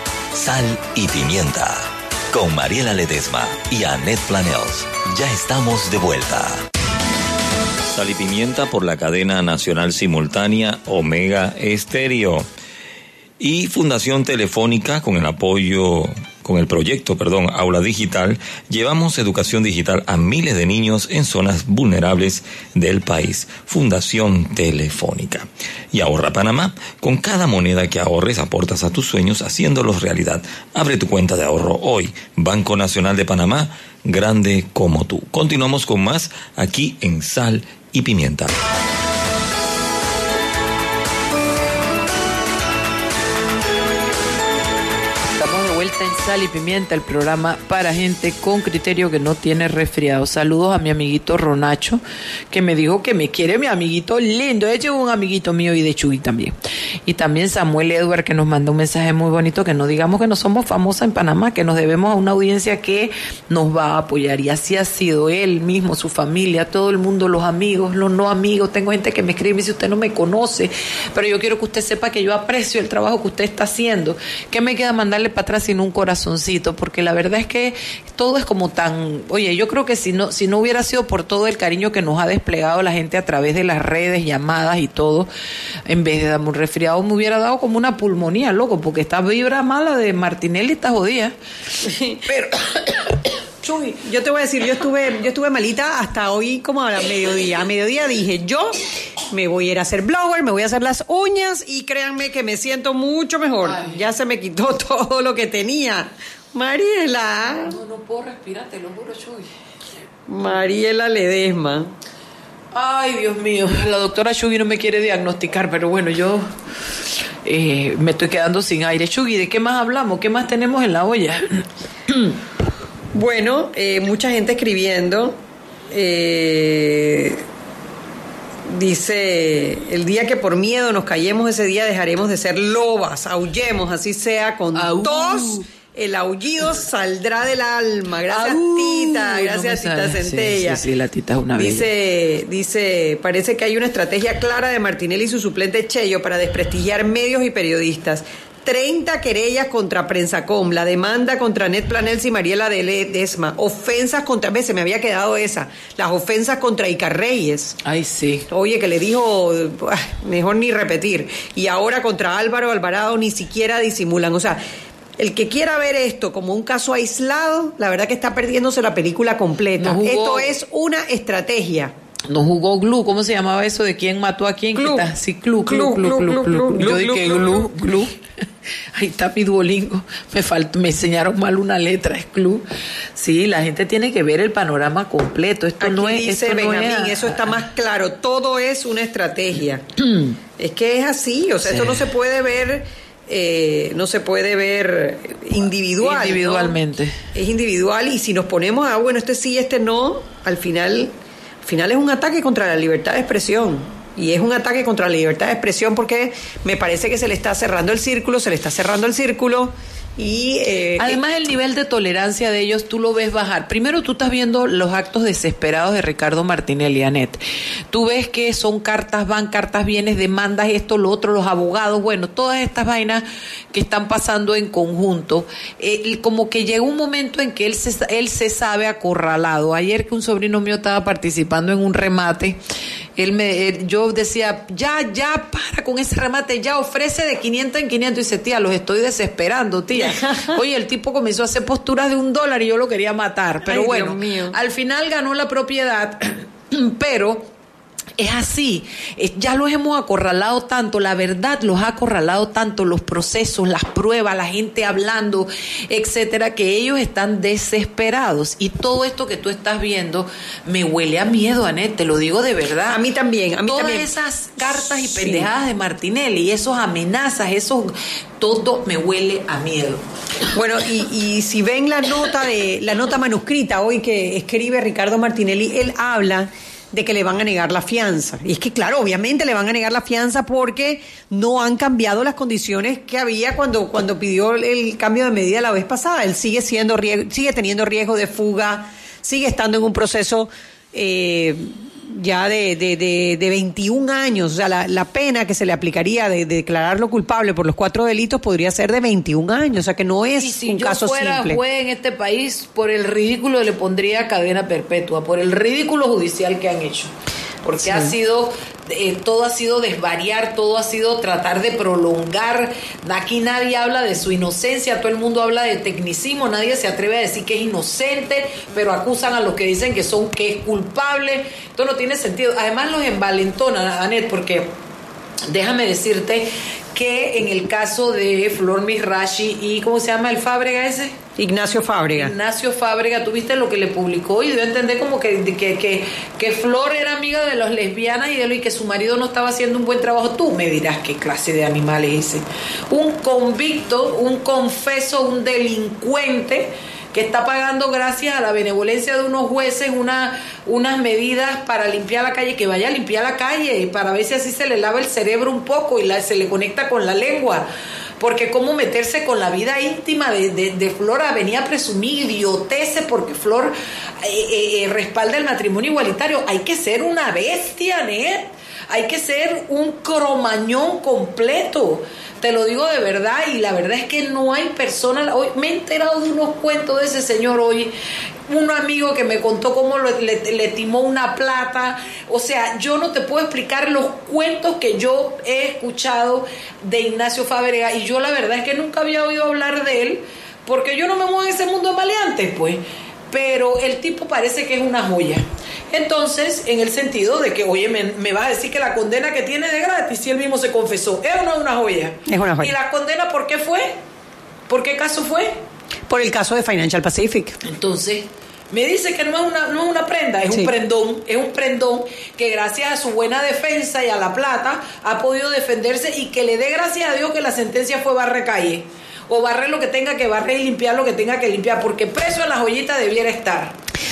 Sal y pimienta. Con Mariela Ledesma y Annette Planels. Ya estamos de vuelta. Sal y pimienta por la cadena nacional simultánea Omega Estéreo. Y Fundación Telefónica con el apoyo con el proyecto, perdón, Aula Digital, llevamos educación digital a miles de niños en zonas vulnerables del país. Fundación Telefónica. Y ahorra Panamá. Con cada moneda que ahorres aportas a tus sueños haciéndolos realidad. Abre tu cuenta de ahorro hoy. Banco Nacional de Panamá, grande como tú. Continuamos con más aquí en Sal y Pimienta. Y Pimienta, el programa para gente con criterio que no tiene resfriado. Saludos a mi amiguito Ronacho, que me dijo que me quiere mi amiguito lindo. Ella es un amiguito mío y de Chuy también. Y también Samuel Edward, que nos mandó un mensaje muy bonito, que no digamos que no somos famosas en Panamá, que nos debemos a una audiencia que nos va a apoyar. Y así ha sido él mismo, su familia, todo el mundo, los amigos, los no amigos. Tengo gente que me escribe y me dice, usted no me conoce, pero yo quiero que usted sepa que yo aprecio el trabajo que usted está haciendo. ¿Qué me queda mandarle para atrás sin un corazoncito? Porque la verdad es que todo es como tan... Oye, yo creo que si no, si no hubiera sido por todo el cariño que nos ha desplegado la gente a través de las redes, llamadas y todo, en vez de darme un resfriado, me hubiera dado como una pulmonía, loco, porque esta vibra mala de Martinelli está jodida. Pero... Chuy, yo te voy a decir, yo estuve, yo estuve malita hasta hoy como a la mediodía. A mediodía dije, yo me voy a ir a hacer blower, me voy a hacer las uñas y créanme que me siento mucho mejor. Ya se me quitó [laughs] todo lo que tenía. Mariela, No, no puedo respirar, te lo juro, Chuy. Mariela Ledesma. Ay, Dios mío, la doctora Chugi no me quiere diagnosticar, pero bueno, yo eh, me estoy quedando sin aire. Chugi, ¿de qué más hablamos? ¿Qué más tenemos en la olla? [clears throat] Bueno, eh, mucha gente escribiendo. eh, dice, el día que por miedo nos callemos ese día dejaremos de ser lobas, aullemos, así sea con Au. tos. El aullido saldrá del alma. Gracias, Au. Tita. Gracias, Tita sale. Sí, Centella. sí, sí, la Tita es una bella. Dice, dice, parece que hay una estrategia clara de Martinelli y su suplente Cheyo para desprestigiar medios y periodistas. 30 querellas contra Prensacom, la demanda contra Net Planels y Mariela de Ledesma, ofensas contra, ve, se me había quedado esa, las ofensas contra Icarreyes. Ay, sí. Oye, que le dijo, mejor ni repetir. Y ahora contra Álvaro Alvarado ni siquiera disimulan. O sea, el que quiera ver esto como un caso aislado, la verdad que está perdiéndose la película completa. Esto es una estrategia. No jugó Glu, ¿cómo se llamaba eso? ¿De quién mató a quién? Glu. Sí, Glu, Glu, Glu, Glu, Yo dije Glu, Glu. Ahí está mi Duolingo. Me faltó, me enseñaron mal una letra, es Glu. Sí, la gente tiene que ver el panorama completo. Esto Aquí no es, dice esto no Benjamín, es- eso está más claro. Todo es una estrategia. [clears throat] es que es así, o sea, Sí. esto no se puede ver, eh, no se puede ver individual. ¿no? Individualmente. Es individual y si nos ponemos a, bueno, este sí, este no, al final, al final es un ataque contra la libertad de expresión. Y es un ataque contra la libertad de expresión porque me parece que se le está cerrando el círculo, se le está cerrando el círculo Y eh, Además, el nivel de tolerancia de ellos tú lo ves bajar. Primero, tú estás viendo los actos desesperados de Ricardo Martinelli, Anet. Tú ves que son cartas van, cartas vienes, demandas, esto, lo otro, los abogados, bueno, todas estas vainas que están pasando en conjunto. Eh, como que llega un momento en que él se, él se sabe acorralado. Ayer que un sobrino mío estaba participando en un remate, él me, él- yo decía, ya, ya, para con ese remate, ya ofrece de 500 en 500. Y dice, tía, los estoy desesperando, tía. [laughs] Oye, el tipo comenzó a hacer posturas de un dólar y yo lo quería matar. Pero Ay, bueno, al final ganó la propiedad, [clears throat] pero es así, Eh, ya los hemos acorralado tanto, la verdad los ha acorralado tanto, los procesos, las pruebas, la gente hablando, etcétera, que ellos están desesperados. Y todo esto que tú estás viendo me huele a miedo, Anet, te lo digo de verdad. A mí también, a mí Todas también. esas cartas y Sí. pendejadas de Martinelli, esos amenazas, esos, todo me huele a miedo. Bueno, y, y si ven la nota de la nota manuscrita hoy que escribe Ricardo Martinelli, él habla de que le van a negar la fianza. Y es que, claro, obviamente le van a negar la fianza porque no han cambiado las condiciones que había cuando, cuando pidió el, cambio de medida la vez pasada. Él sigue siendo sigue teniendo riesgo de fuga, sigue estando en un proceso eh, ya de, de, de, de 21 años. O sea, la, la pena que se le aplicaría de, de declararlo culpable por los cuatro delitos podría ser de 21 años. O sea, que no es Y si un yo caso fuera simple. juez en este país, por el ridículo le pondría cadena perpetua, por el ridículo judicial que han hecho. Porque ha sido, eh, todo ha sido desvariar, todo ha sido tratar de prolongar. Aquí nadie habla de su inocencia, todo el mundo habla de tecnicismo, nadie se atreve a decir que es inocente, pero acusan a los que dicen que son, que es culpable. Esto no tiene sentido. Además los envalentona, Anet, porque déjame decirte que en el caso de Flor Misrachi y ¿cómo se llama el Fábrega ese? Ignacio Fábrega. Ignacio Fábrega, tuviste lo que le publicó y dio a entender como que, que, que, que Flor era amiga de las lesbianas y de lo y que su marido no estaba haciendo un buen trabajo. Tú me dirás qué clase de animal es ese. Un convicto, un confeso, un delincuente que está pagando gracias a la benevolencia de unos jueces una, unas medidas para limpiar la calle, que vaya a limpiar la calle para ver si así se le lava el cerebro un poco y la- se le conecta con la lengua. Porque cómo meterse con la vida íntima de, de, de Flor a venir a presumir idioteces porque Flor eh, eh, eh, respalda el matrimonio igualitario. Hay que ser una bestia, ¿eh? Hay que ser un cromañón completo. Te lo digo de verdad y la verdad es que no hay persona. Hoy me he enterado de unos cuentos de ese señor hoy. Un amigo que me contó cómo le, timó una plata. O sea, yo no te puedo explicar los cuentos que yo he escuchado de Ignacio Fábrega y yo la verdad es que nunca había oído hablar de él porque yo no me muevo en ese mundo de maleantes, pues. Pero el tipo parece que es una joya. Entonces, en el sentido de que, oye, me, me va a decir que la condena que tiene de gratis, si él mismo se confesó, ¿es o no es una joya? Es una joya. ¿Y la condena por qué fue? ¿Por qué caso fue? Por el caso de Financial Pacific. Entonces, me dice que no es una, no es una prenda, es Sí. un prendón, es un prendón que gracias a su buena defensa y a la plata ha podido defenderse y que le dé gracias a Dios que la sentencia fue barre calle. O barrer lo que tenga que barrer y limpiar lo que tenga que limpiar, porque preso en la joyita debiera estar.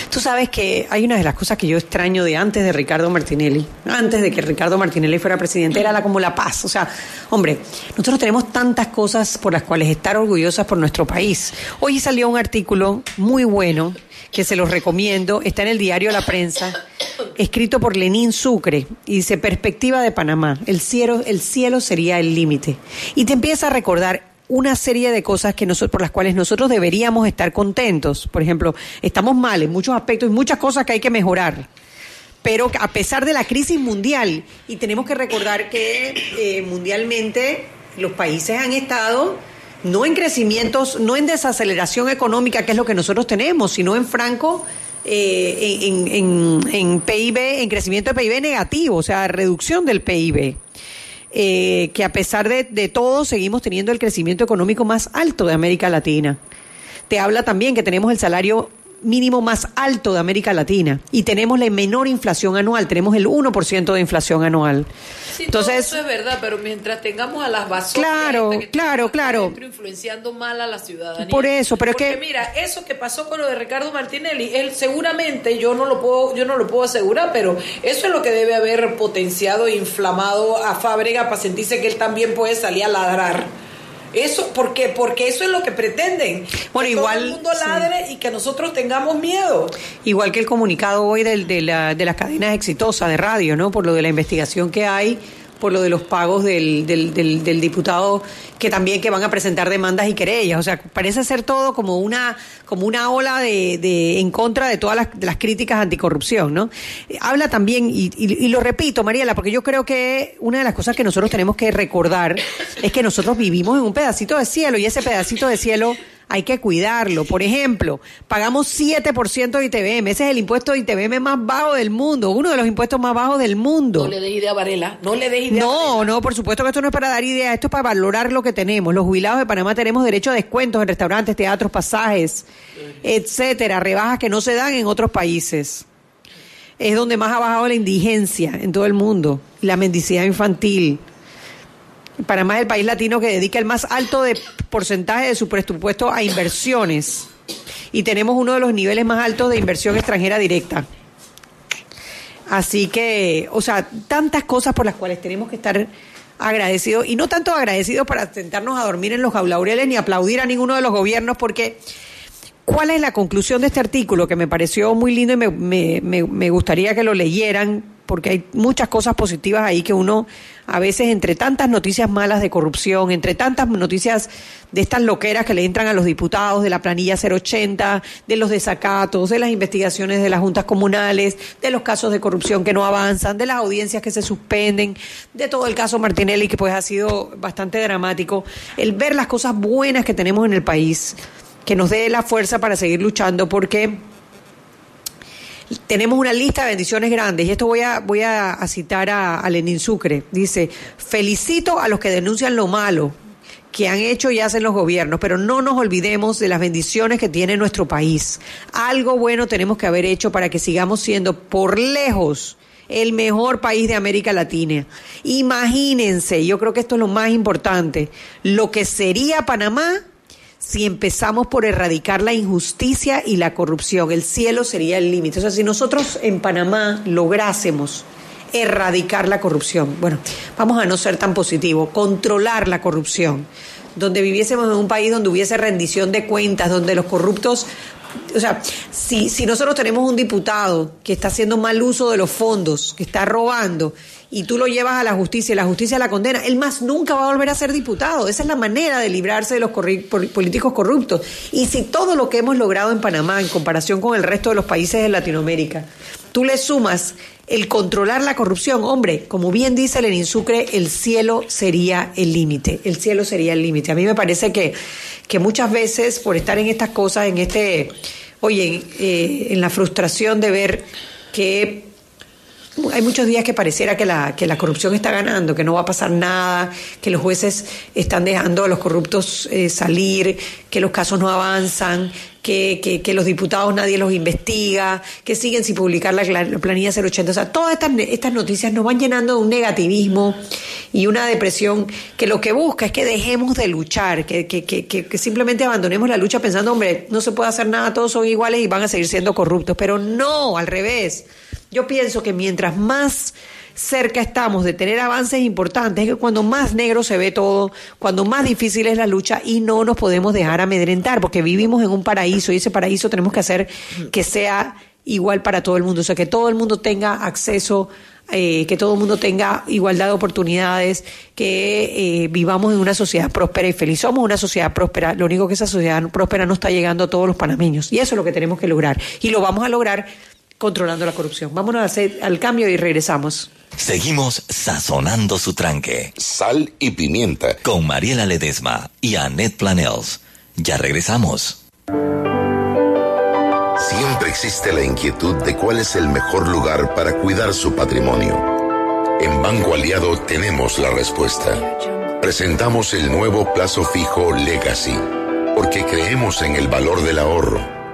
Tú sabes que hay una de las cosas que yo extraño de antes de Ricardo Martinelli, antes de que Ricardo Martinelli fuera presidente, era la, como la paz. O sea, hombre, nosotros tenemos tantas cosas por las cuales estar orgullosas por nuestro país. Hoy salió un artículo muy bueno que se los recomiendo, está en el diario La Prensa, escrito por Lenín Sucre, y dice Perspectiva de Panamá, el cielo, el cielo sería el límite. Y te empieza a recordar una serie de cosas que nosotros, por las cuales nosotros deberíamos estar contentos. Por ejemplo, estamos mal en muchos aspectos y muchas cosas que hay que mejorar. Pero a pesar de la crisis mundial, y tenemos que recordar que eh, mundialmente los países han estado no en crecimientos, no en desaceleración económica, que es lo que nosotros tenemos, sino en franco eh, en, en- en PIB, en crecimiento de PIB negativo, o sea, reducción del PIB eh, que a pesar de, de todo seguimos teniendo el crecimiento económico más alto de América Latina. Te habla también que tenemos el salario mínimo más alto de América Latina y tenemos la menor inflación anual, tenemos el 1% de inflación anual. Sí, Entonces, todo eso es verdad, pero mientras tengamos a las basofias Claro, que claro, claro. influenciando mal a la ciudadanía. Por eso, pero es Porque que- mira, eso que pasó con lo de Ricardo Martinelli, él seguramente yo no lo puedo yo no lo puedo asegurar, pero eso es lo que debe haber potenciado e inflamado a Fábrega para sentirse que él también puede salir a ladrar. Eso, ¿por qué? Porque eso es lo que pretenden. Bueno, que igual, Todo el mundo sí. ladre y que nosotros tengamos miedo. Igual que el comunicado hoy del- de, la- de las cadenas exitosas de radio, ¿no? Por lo de la investigación que hay, por lo de los pagos del, del, del- del diputado, que también que van a presentar demandas y querellas. O sea, parece ser todo como una, como una ola de, de- en contra de todas las, críticas anticorrupción, ¿no? Habla también, y, y- y lo repito, Mariela, porque yo creo que una de las cosas que nosotros tenemos que recordar es que nosotros vivimos en un pedacito de cielo, y ese pedacito de cielo hay que cuidarlo. Por ejemplo, pagamos 7% de ITBM. Ese es el impuesto de ITBM más bajo del mundo, uno de los impuestos más bajos del mundo. No le des idea a Varela, no le des idea a No, no, por supuesto que esto no es para dar ideas, esto es para valorar lo que tenemos. Los jubilados de Panamá tenemos derecho a descuentos en restaurantes, teatros, pasajes, etcétera, rebajas que no se dan en otros países. Es donde más ha bajado la indigencia en todo el mundo, la mendicidad infantil. Panamá es el país latino que dedica el más alto de porcentaje de su presupuesto a inversiones. Y tenemos uno de los niveles más altos de inversión extranjera directa. Así que, o sea, tantas cosas por las cuales tenemos que estar agradecidos y no tanto agradecidos para sentarnos a dormir en los jaulaureles ni aplaudir a ninguno de los gobiernos porque ¿cuál es la conclusión de este artículo que me pareció muy lindo y me, me- me- me gustaría que lo leyeran porque hay muchas cosas positivas ahí que uno a veces entre tantas noticias malas de corrupción, entre tantas noticias de estas loqueras que le entran a los diputados, de la planilla 080, de los desacatos, de las investigaciones de las juntas comunales, de los casos de corrupción que no avanzan, de las audiencias que se suspenden, de todo el caso Martinelli que pues ha sido bastante dramático, el ver las cosas buenas que tenemos en el país, que nos dé la fuerza para seguir luchando porque tenemos una lista de bendiciones grandes y esto voy a, voy a, citar a, a Lenín Sucre. Dice, felicito a los que denuncian lo malo que han hecho y hacen los gobiernos, pero no nos olvidemos de las bendiciones que tiene nuestro país. Algo bueno tenemos que haber hecho para que sigamos siendo por lejos el mejor país de América Latina. Imagínense, yo creo que esto es lo más importante, lo que sería Panamá si empezamos por erradicar la injusticia y la corrupción. El cielo sería el límite. O sea, si nosotros en Panamá lográsemos erradicar la corrupción, bueno, vamos a no ser tan positivos, controlar la corrupción, donde viviésemos en un país donde hubiese rendición de cuentas, donde los corruptos o sea, si, si nosotros tenemos un diputado que está haciendo mal uso de los fondos, que está robando, y tú lo llevas a la justicia y la justicia la condena, él más nunca va a volver a ser diputado. Esa es la manera de librarse de los políticos corruptos. Y si todo lo que hemos logrado en Panamá, en comparación con el resto de los países de Latinoamérica, tú le sumas el controlar la corrupción, hombre, como bien dice Lenin Sucre, el cielo sería el límite, el cielo sería el límite. A mí me parece que, que muchas veces por estar en estas cosas, en este, oye, eh, en la frustración de ver que hay muchos días que pareciera que la, que la corrupción está ganando, que no va a pasar nada, que los jueces están dejando a los corruptos eh, salir, que los casos no avanzan, que, que, que los diputados nadie los investiga, que siguen sin publicar la, la planilla 080. O sea, todas estas, estas noticias nos van llenando de un negativismo y una depresión que lo que busca es que dejemos de luchar, que, que, que, simplemente abandonemos la lucha pensando, hombre, no se puede hacer nada, todos son iguales y van a seguir siendo corruptos. Pero no, al revés. Yo pienso que mientras más cerca estamos de tener avances importantes, es que cuando más negro se ve todo, cuando más difícil es la lucha y no nos podemos dejar amedrentar, porque vivimos en un paraíso y ese paraíso tenemos que hacer que sea igual para todo el mundo, o sea, que todo el mundo tenga acceso, eh, que todo el mundo tenga igualdad de oportunidades, que eh, vivamos en una sociedad próspera y feliz. Somos una sociedad próspera, lo único que esa sociedad próspera no está llegando a todos los panameños. Y eso es lo que tenemos que lograr. Y lo vamos a lograr controlando la corrupción. Vámonos a hacer al cambio y regresamos. Seguimos sazonando su tranque. Sal y pimienta. Con Mariela Ledesma y Annette Planels. Ya regresamos. Siempre existe la inquietud de cuál es el mejor lugar para cuidar su patrimonio. En Banco Aliado tenemos la respuesta. Presentamos el nuevo plazo fijo Legacy, porque creemos en el valor del ahorro,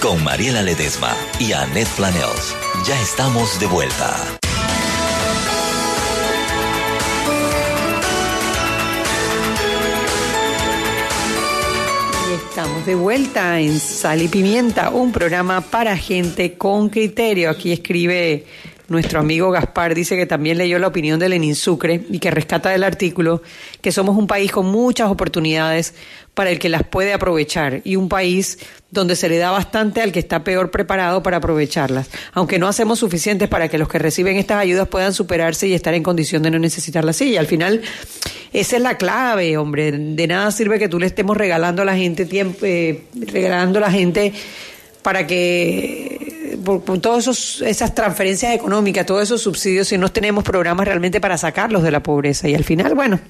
Con Mariela Ledesma y Annette Planels. Ya estamos de vuelta. Y estamos de vuelta en Sal y Pimienta, un programa para gente con criterio. Aquí escribe nuestro amigo Gaspar, dice que también leyó la opinión de Lenin Sucre y que rescata del artículo que somos un país con muchas oportunidades para el que las puede aprovechar y un país donde se le da bastante al que está peor preparado para aprovecharlas, aunque no hacemos suficientes para que los que reciben estas ayudas puedan superarse y estar en condición de no necesitar la silla. Al final, esa es la clave, hombre. De nada sirve que tú le estemos regalando a la gente tiempo, eh, regalando a la gente para que por, por todas esas transferencias económicas, todos esos subsidios, si no tenemos programas realmente para sacarlos de la pobreza. Y al final, bueno,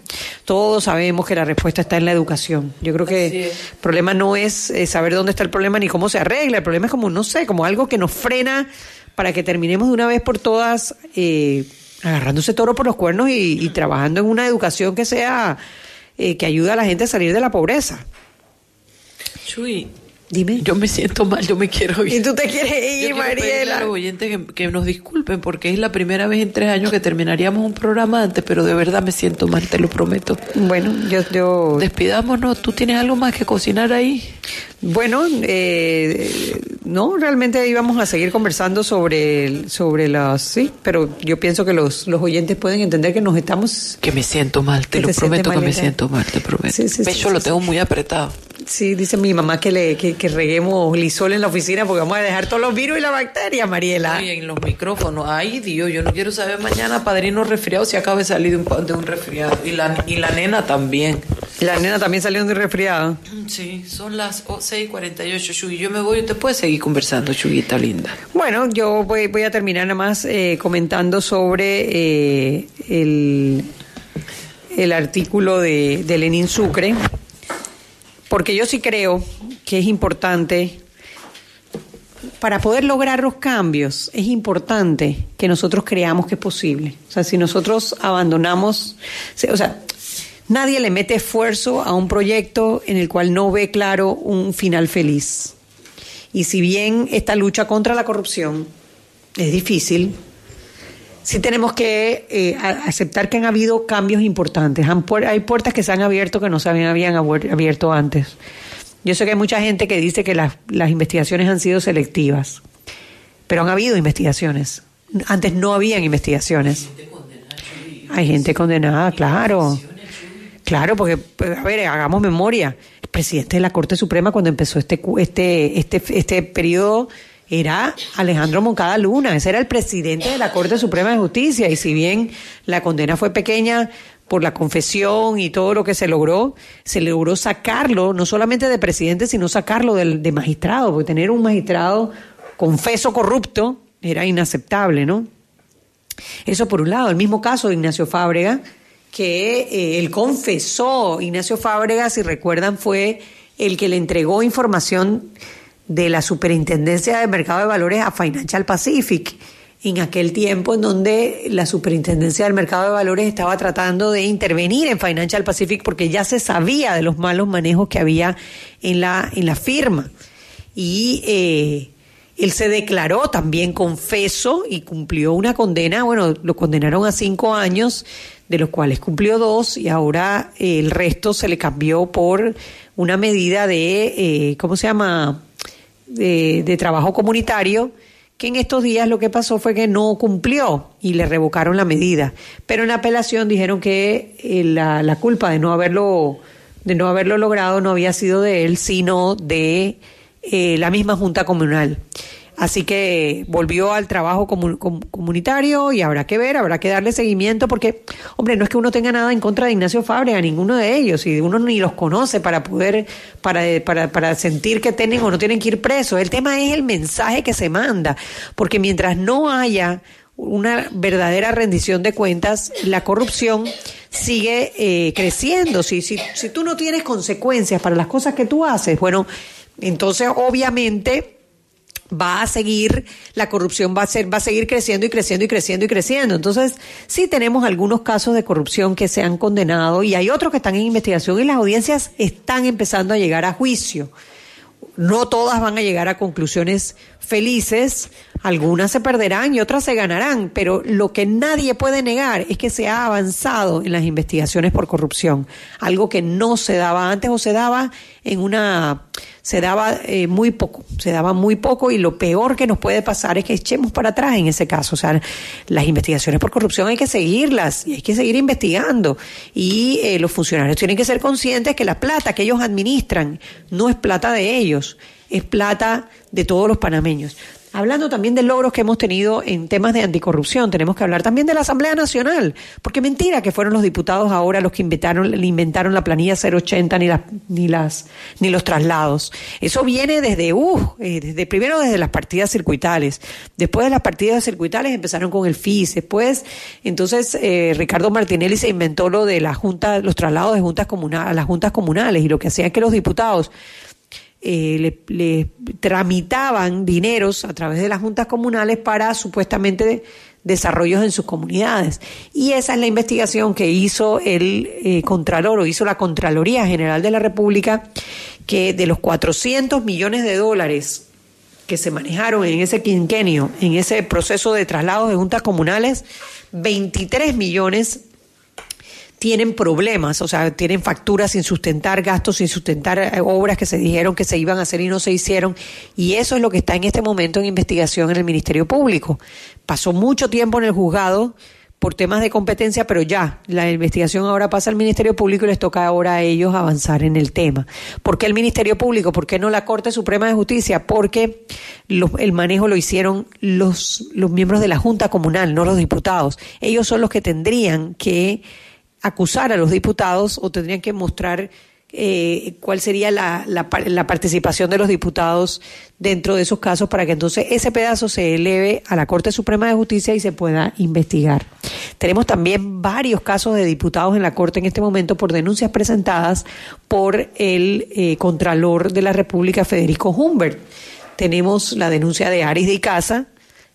todos sabemos que la respuesta está en la educación. Yo creo que el problema no es eh, saber dónde está el problema ni cómo se arregla. El problema es como, no sé, como algo que nos frena para que terminemos de una vez por todas eh, agarrándose toro por los cuernos y, y trabajando en una educación que sea, eh, que ayude a la gente a salir de la pobreza. Chuy. Dime. Yo me siento mal, yo me quiero ir. ¿Y tú te quieres ir, Yo quiero pedirle Mariela? a los oyentes que, que nos disculpen porque es la primera vez en tres años que terminaríamos un programa antes, pero de verdad me siento mal, te lo prometo. Bueno, yo, yo Despidámonos, ¿tú tienes algo más que cocinar ahí? Bueno, eh, no, realmente íbamos a seguir conversando sobre, sobre las, sí, pero yo pienso que los, los oyentes pueden entender que nos estamos, Que me siento mal, te lo prometo que me siento mal, te prometo. Sí, sí, pecho sí, lo tengo muy apretado. Sí, dice mi mamá que le que, que reguemos lisol en la oficina porque vamos a dejar todos los virus y la bacteria, Mariela. Oye, en los micrófonos, ay Dios, yo no quiero saber mañana, padrino resfriado, si acaba de salir de un, de un resfriado. Y la, y la nena también. La nena también salió de resfriada. Sí, son las o- 6:48, Chuy. Yo me voy, usted puede seguir conversando, Chuyita linda. Bueno, yo voy, voy a terminar nada más eh, comentando sobre eh, el, el artículo de, de Lenin Sucre, porque yo sí creo que es importante, para poder lograr los cambios, es importante que nosotros creamos que es posible. O sea, si nosotros abandonamos, o sea, nadie le mete esfuerzo a un proyecto en el cual no ve claro un final feliz. Y si bien esta lucha contra la corrupción es difícil, sí tenemos que eh, aceptar que han habido cambios importantes. Han hay puertas que se han abierto que no se habían, abierto antes. Yo sé que hay mucha gente que dice que las, investigaciones han sido selectivas, pero han habido investigaciones. Antes no habían investigaciones. Hay gente condenada, claro. Claro, porque, pues, a ver, hagamos memoria. El presidente de la Corte Suprema cuando empezó este, este, este, este periodo era Alejandro Moncada Luna. Ese era el presidente de la Corte Suprema de Justicia. Y si bien la condena fue pequeña por la confesión y todo lo que se logró, se logró sacarlo, no solamente de presidente, sino sacarlo del, de magistrado, porque tener un magistrado confeso corrupto era inaceptable, ¿no? Eso por un lado. El mismo caso de Ignacio Fábrega, que eh, él confesó, Ignacio Fábrega, si recuerdan, fue el que le entregó información de la Superintendencia de Mercado de Valores a Financial Pacific, en aquel tiempo en donde la Superintendencia del Mercado de Valores estaba tratando de intervenir en Financial Pacific porque ya se sabía de los malos manejos que había en la, en la firma. Y eh, Él se declaró también confeso y cumplió una condena, bueno, lo condenaron a cinco años, de los cuales cumplió dos y ahora eh, el resto se le cambió por una medida de, eh, ¿cómo se llama?, de, de trabajo comunitario que en estos días lo que pasó fue que no cumplió y le revocaron la medida. Pero en la apelación dijeron que eh, la, la culpa de no haberlo de no haberlo logrado no había sido de él, sino de eh, la misma Junta Comunal. Así que volvió al trabajo comu- com- comunitario y habrá que ver, habrá que darle seguimiento porque, hombre, no es que uno tenga nada en contra de Ignacio Fabre, a ninguno de ellos, y uno ni los conoce para poder, para, para, para sentir que tienen o no tienen que ir presos. El tema es el mensaje que se manda, porque mientras no haya una verdadera rendición de cuentas, la corrupción sigue eh, creciendo. Si, si, si tú no tienes consecuencias para las cosas que tú haces, bueno, entonces obviamente va a seguir, la corrupción va a ser, va a seguir creciendo y creciendo y creciendo y creciendo. Entonces, sí tenemos algunos casos de corrupción que se han condenado y hay otros que están en investigación y las audiencias están empezando a llegar a juicio. No todas van a llegar a conclusiones felices, algunas se perderán y otras se ganarán, pero lo que nadie puede negar es que se ha avanzado en las investigaciones por corrupción, algo que no se daba antes o se daba en una se daba eh, muy poco, se daba muy poco y lo peor que nos puede pasar es que echemos para atrás en ese caso. O sea, las investigaciones por corrupción hay que seguirlas y hay que seguir investigando. Y eh, los funcionarios tienen que ser conscientes que la plata que ellos administran no es plata de ellos, es plata de todos los panameños. Hablando también de logros que hemos tenido en temas de anticorrupción, tenemos que hablar también de la Asamblea Nacional, porque mentira que fueron los diputados ahora los que inventaron, inventaron la planilla 080 ni las ni las ni los traslados. Eso viene desde uh, eh, desde primero desde las partidas circuitales. Después de las partidas circuitales empezaron con el FIS, después entonces eh, Ricardo Martinelli se inventó lo de la junta los traslados de juntas comunales a las juntas comunales y lo que hacía es que los diputados eh, le, tramitaban dineros a través de las juntas comunales para supuestamente desarrollos en sus comunidades. Y esa es la investigación que hizo el eh, Contralor o hizo la Contraloría General de la República, que de los 400 millones de dólares que se manejaron en ese quinquenio, en ese proceso de traslados de juntas comunales, 23 millones tienen problemas, o sea, tienen facturas sin sustentar, gastos sin sustentar, eh, obras que se dijeron que se iban a hacer y no se hicieron. Y eso es lo que está en este momento en investigación en el Ministerio Público. Pasó mucho tiempo en el juzgado por temas de competencia, pero ya, la investigación ahora pasa al Ministerio Público y les toca ahora a ellos avanzar en el tema. ¿Por qué el Ministerio Público? ¿Por qué no la Corte Suprema de Justicia? Porque lo- el manejo lo hicieron los, los miembros de la Junta Comunal, no los diputados. Ellos son los que tendrían que acusar a los diputados o tendrían que mostrar eh, cuál sería la, la, par- la participación de los diputados dentro de esos casos para que entonces ese pedazo se eleve a la Corte Suprema de Justicia y se pueda investigar. Tenemos también varios casos de diputados en la Corte en este momento por denuncias presentadas por el eh, Contralor de la República, Federico Humbert. Tenemos la denuncia de Aris de Icaza.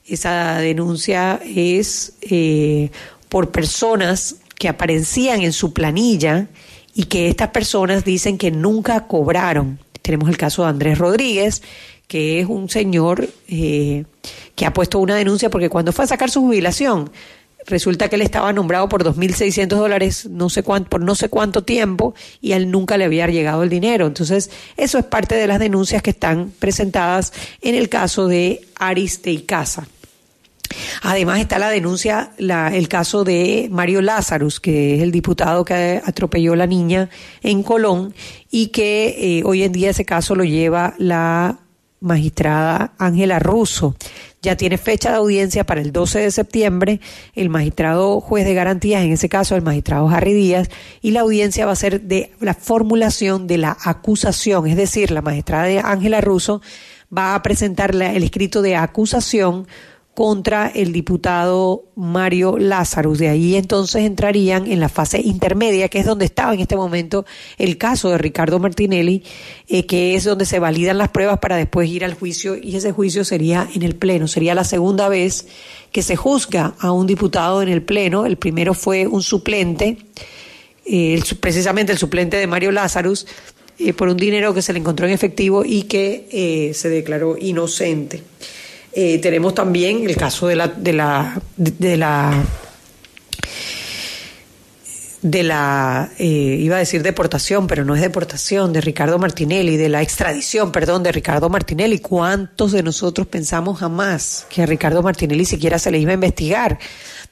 Esa denuncia es eh, por personas que aparecían en su planilla y que estas personas dicen que nunca cobraron. Tenemos el caso de Andrés Rodríguez, que es un señor eh, que ha puesto una denuncia porque cuando fue a sacar su jubilación, resulta que él estaba nombrado por 2.600 dólares no sé cuánto, por no sé cuánto tiempo y él nunca le había llegado el dinero. Entonces, eso es parte de las denuncias que están presentadas en el caso de Aris de Icaza. Además está la denuncia, la- el caso de Mario Lazarus, que es el diputado que atropelló a la niña en Colón y que eh, hoy en día ese caso lo lleva la magistrada Ángela Russo. Ya tiene fecha de audiencia para el 12 de septiembre. El magistrado juez de garantías, en ese caso el magistrado Harry Díaz, y la audiencia va a ser de la formulación de la acusación, es decir, la magistrada Ángela Russo va a presentar el escrito de acusación contra el diputado Mario Lazarus. De ahí entonces entrarían en la fase intermedia, que es donde estaba en este momento el caso de Ricardo Martinelli, eh, que es donde se validan las pruebas para después ir al juicio y ese juicio sería en el Pleno. Sería la segunda vez que se juzga a un diputado en el Pleno. El primero fue un suplente, eh, precisamente el suplente de Mario Lazarus, eh, por un dinero que se le encontró en efectivo y que se declaró inocente. Eh, tenemos también el caso de la, de la, de la de la, eh, iba a decir deportación, pero no es deportación, de Ricardo Martinelli, de la extradición, perdón, de Ricardo Martinelli. ¿Cuántos de nosotros pensamos jamás que a Ricardo Martinelli siquiera se le iba a investigar?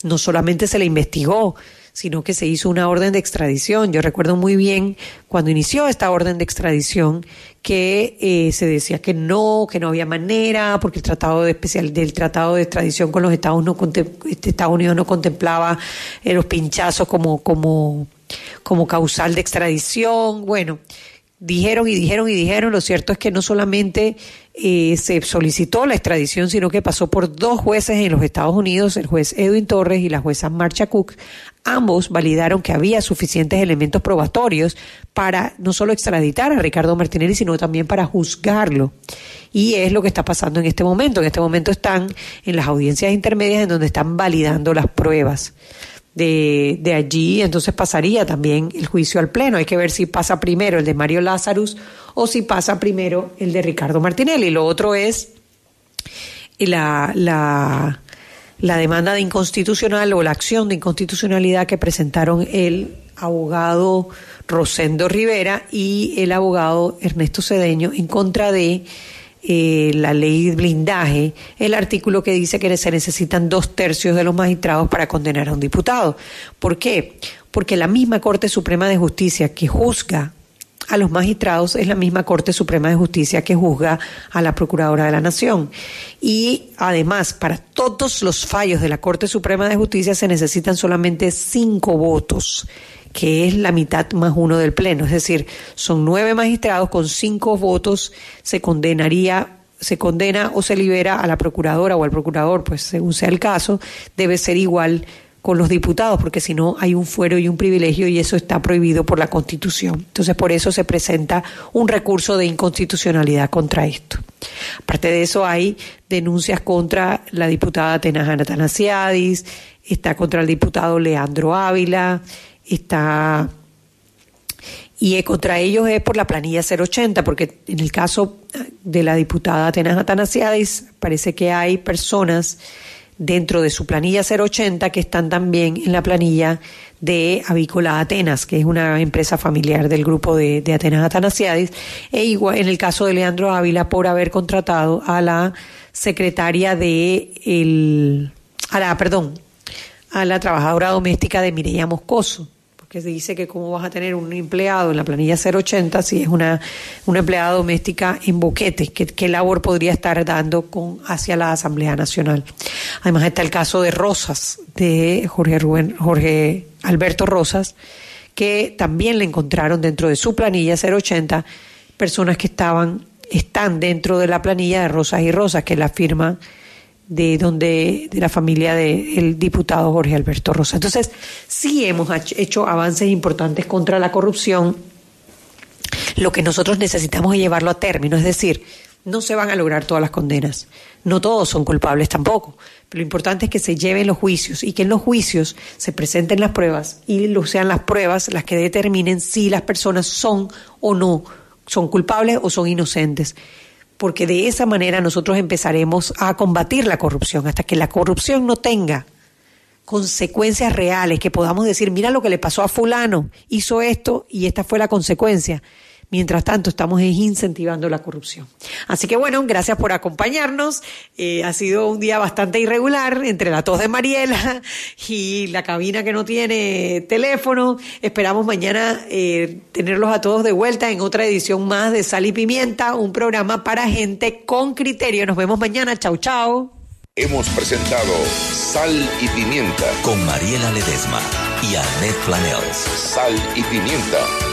No solamente se le investigó, sino que se hizo una orden de extradición. Yo recuerdo muy bien cuando inició esta orden de extradición que eh, se decía que no, que no había manera, porque el tratado de especial del tratado de extradición con los Estados, no, este, Estados Unidos no contemplaba eh, los pinchazos como, como, como causal de extradición. Bueno, dijeron y dijeron y dijeron. Lo cierto es que no solamente eh, se solicitó la extradición, sino que pasó por dos jueces en los Estados Unidos, el juez Edwin Torres y la jueza Marcia Cook. Ambos validaron que había suficientes elementos probatorios para no solo extraditar a Ricardo Martinelli, sino también para juzgarlo. Y es lo que está pasando en este momento. En este momento están en las audiencias intermedias en donde están validando las pruebas de, de allí, entonces pasaría también el juicio al Pleno. Hay que ver si pasa primero el de Mario Lazarus o si pasa primero el de Ricardo Martinelli. Lo otro es la, la, la demanda de inconstitucional o la acción de inconstitucionalidad que presentaron el abogado Rosendo Rivera y el abogado Ernesto Cedeño en contra de eh, la ley blindaje, el artículo que dice que se necesitan dos tercios de los magistrados para condenar a un diputado. ¿Por qué? Porque la misma Corte Suprema de Justicia que juzga a los magistrados es la misma Corte Suprema de Justicia que juzga a la Procuradora de la Nación. Y además, para todos los fallos de la Corte Suprema de Justicia se necesitan solamente cinco votos que es la mitad más uno del Pleno. Es decir, son nueve magistrados con cinco votos, se condenaría se condena o se libera a la procuradora o al procurador, pues según sea el caso, debe ser igual con los diputados, porque si no hay un fuero y un privilegio y eso está prohibido por la Constitución. Entonces, por eso se presenta un recurso de inconstitucionalidad contra esto. Aparte de eso, hay denuncias contra la diputada Tenajana Tanasiadis, está contra el diputado Leandro Ávila, está y contra ellos es por la planilla 080, porque en el caso de la diputada Atenas Atanasiadis parece que hay personas dentro de su planilla 080 que están también en la planilla de Avícola Atenas, que es una empresa familiar del grupo de, Atenas Atanasiadis, e igual en el caso de Leandro Ávila por haber contratado a la secretaria de el, a la, perdón, a la trabajadora doméstica de Mireya Moscoso que se dice que cómo vas a tener un empleado en la planilla 080 si es una, una empleada doméstica en boquete, ¿qué, qué labor podría estar dando con, hacia la Asamblea Nacional. Además está el caso de Rosas, de Jorge, Rubén, Jorge Alberto Rosas, que también le encontraron dentro de su planilla 080 personas que estaban, están dentro de la planilla de Rosas y Rosas, que la firma de donde de la familia del diputado Jorge Alberto Rosa. Entonces, sí hemos hecho avances importantes contra la corrupción. Lo que nosotros necesitamos es llevarlo a término, es decir, no se van a lograr todas las condenas. No todos son culpables tampoco. Pero lo importante es que se lleven los juicios y que en los juicios se presenten las pruebas y sean las pruebas las que determinen si las personas son o no, son culpables o son inocentes porque de esa manera nosotros empezaremos a combatir la corrupción, hasta que la corrupción no tenga consecuencias reales, que podamos decir, mira lo que le pasó a fulano, hizo esto y esta fue la consecuencia. Mientras tanto, estamos incentivando la corrupción. Así que bueno, gracias por acompañarnos. Eh, ha sido un día bastante irregular entre la tos de Mariela [laughs] y la cabina que no tiene teléfono. Esperamos mañana eh, tenerlos a todos de vuelta en otra edición más de Sal y Pimienta, un programa para gente con criterio. Nos vemos mañana. Chau, chau. Hemos presentado Sal y Pimienta. Con Mariela Ledesma y Annette Planels. Sal y Pimienta.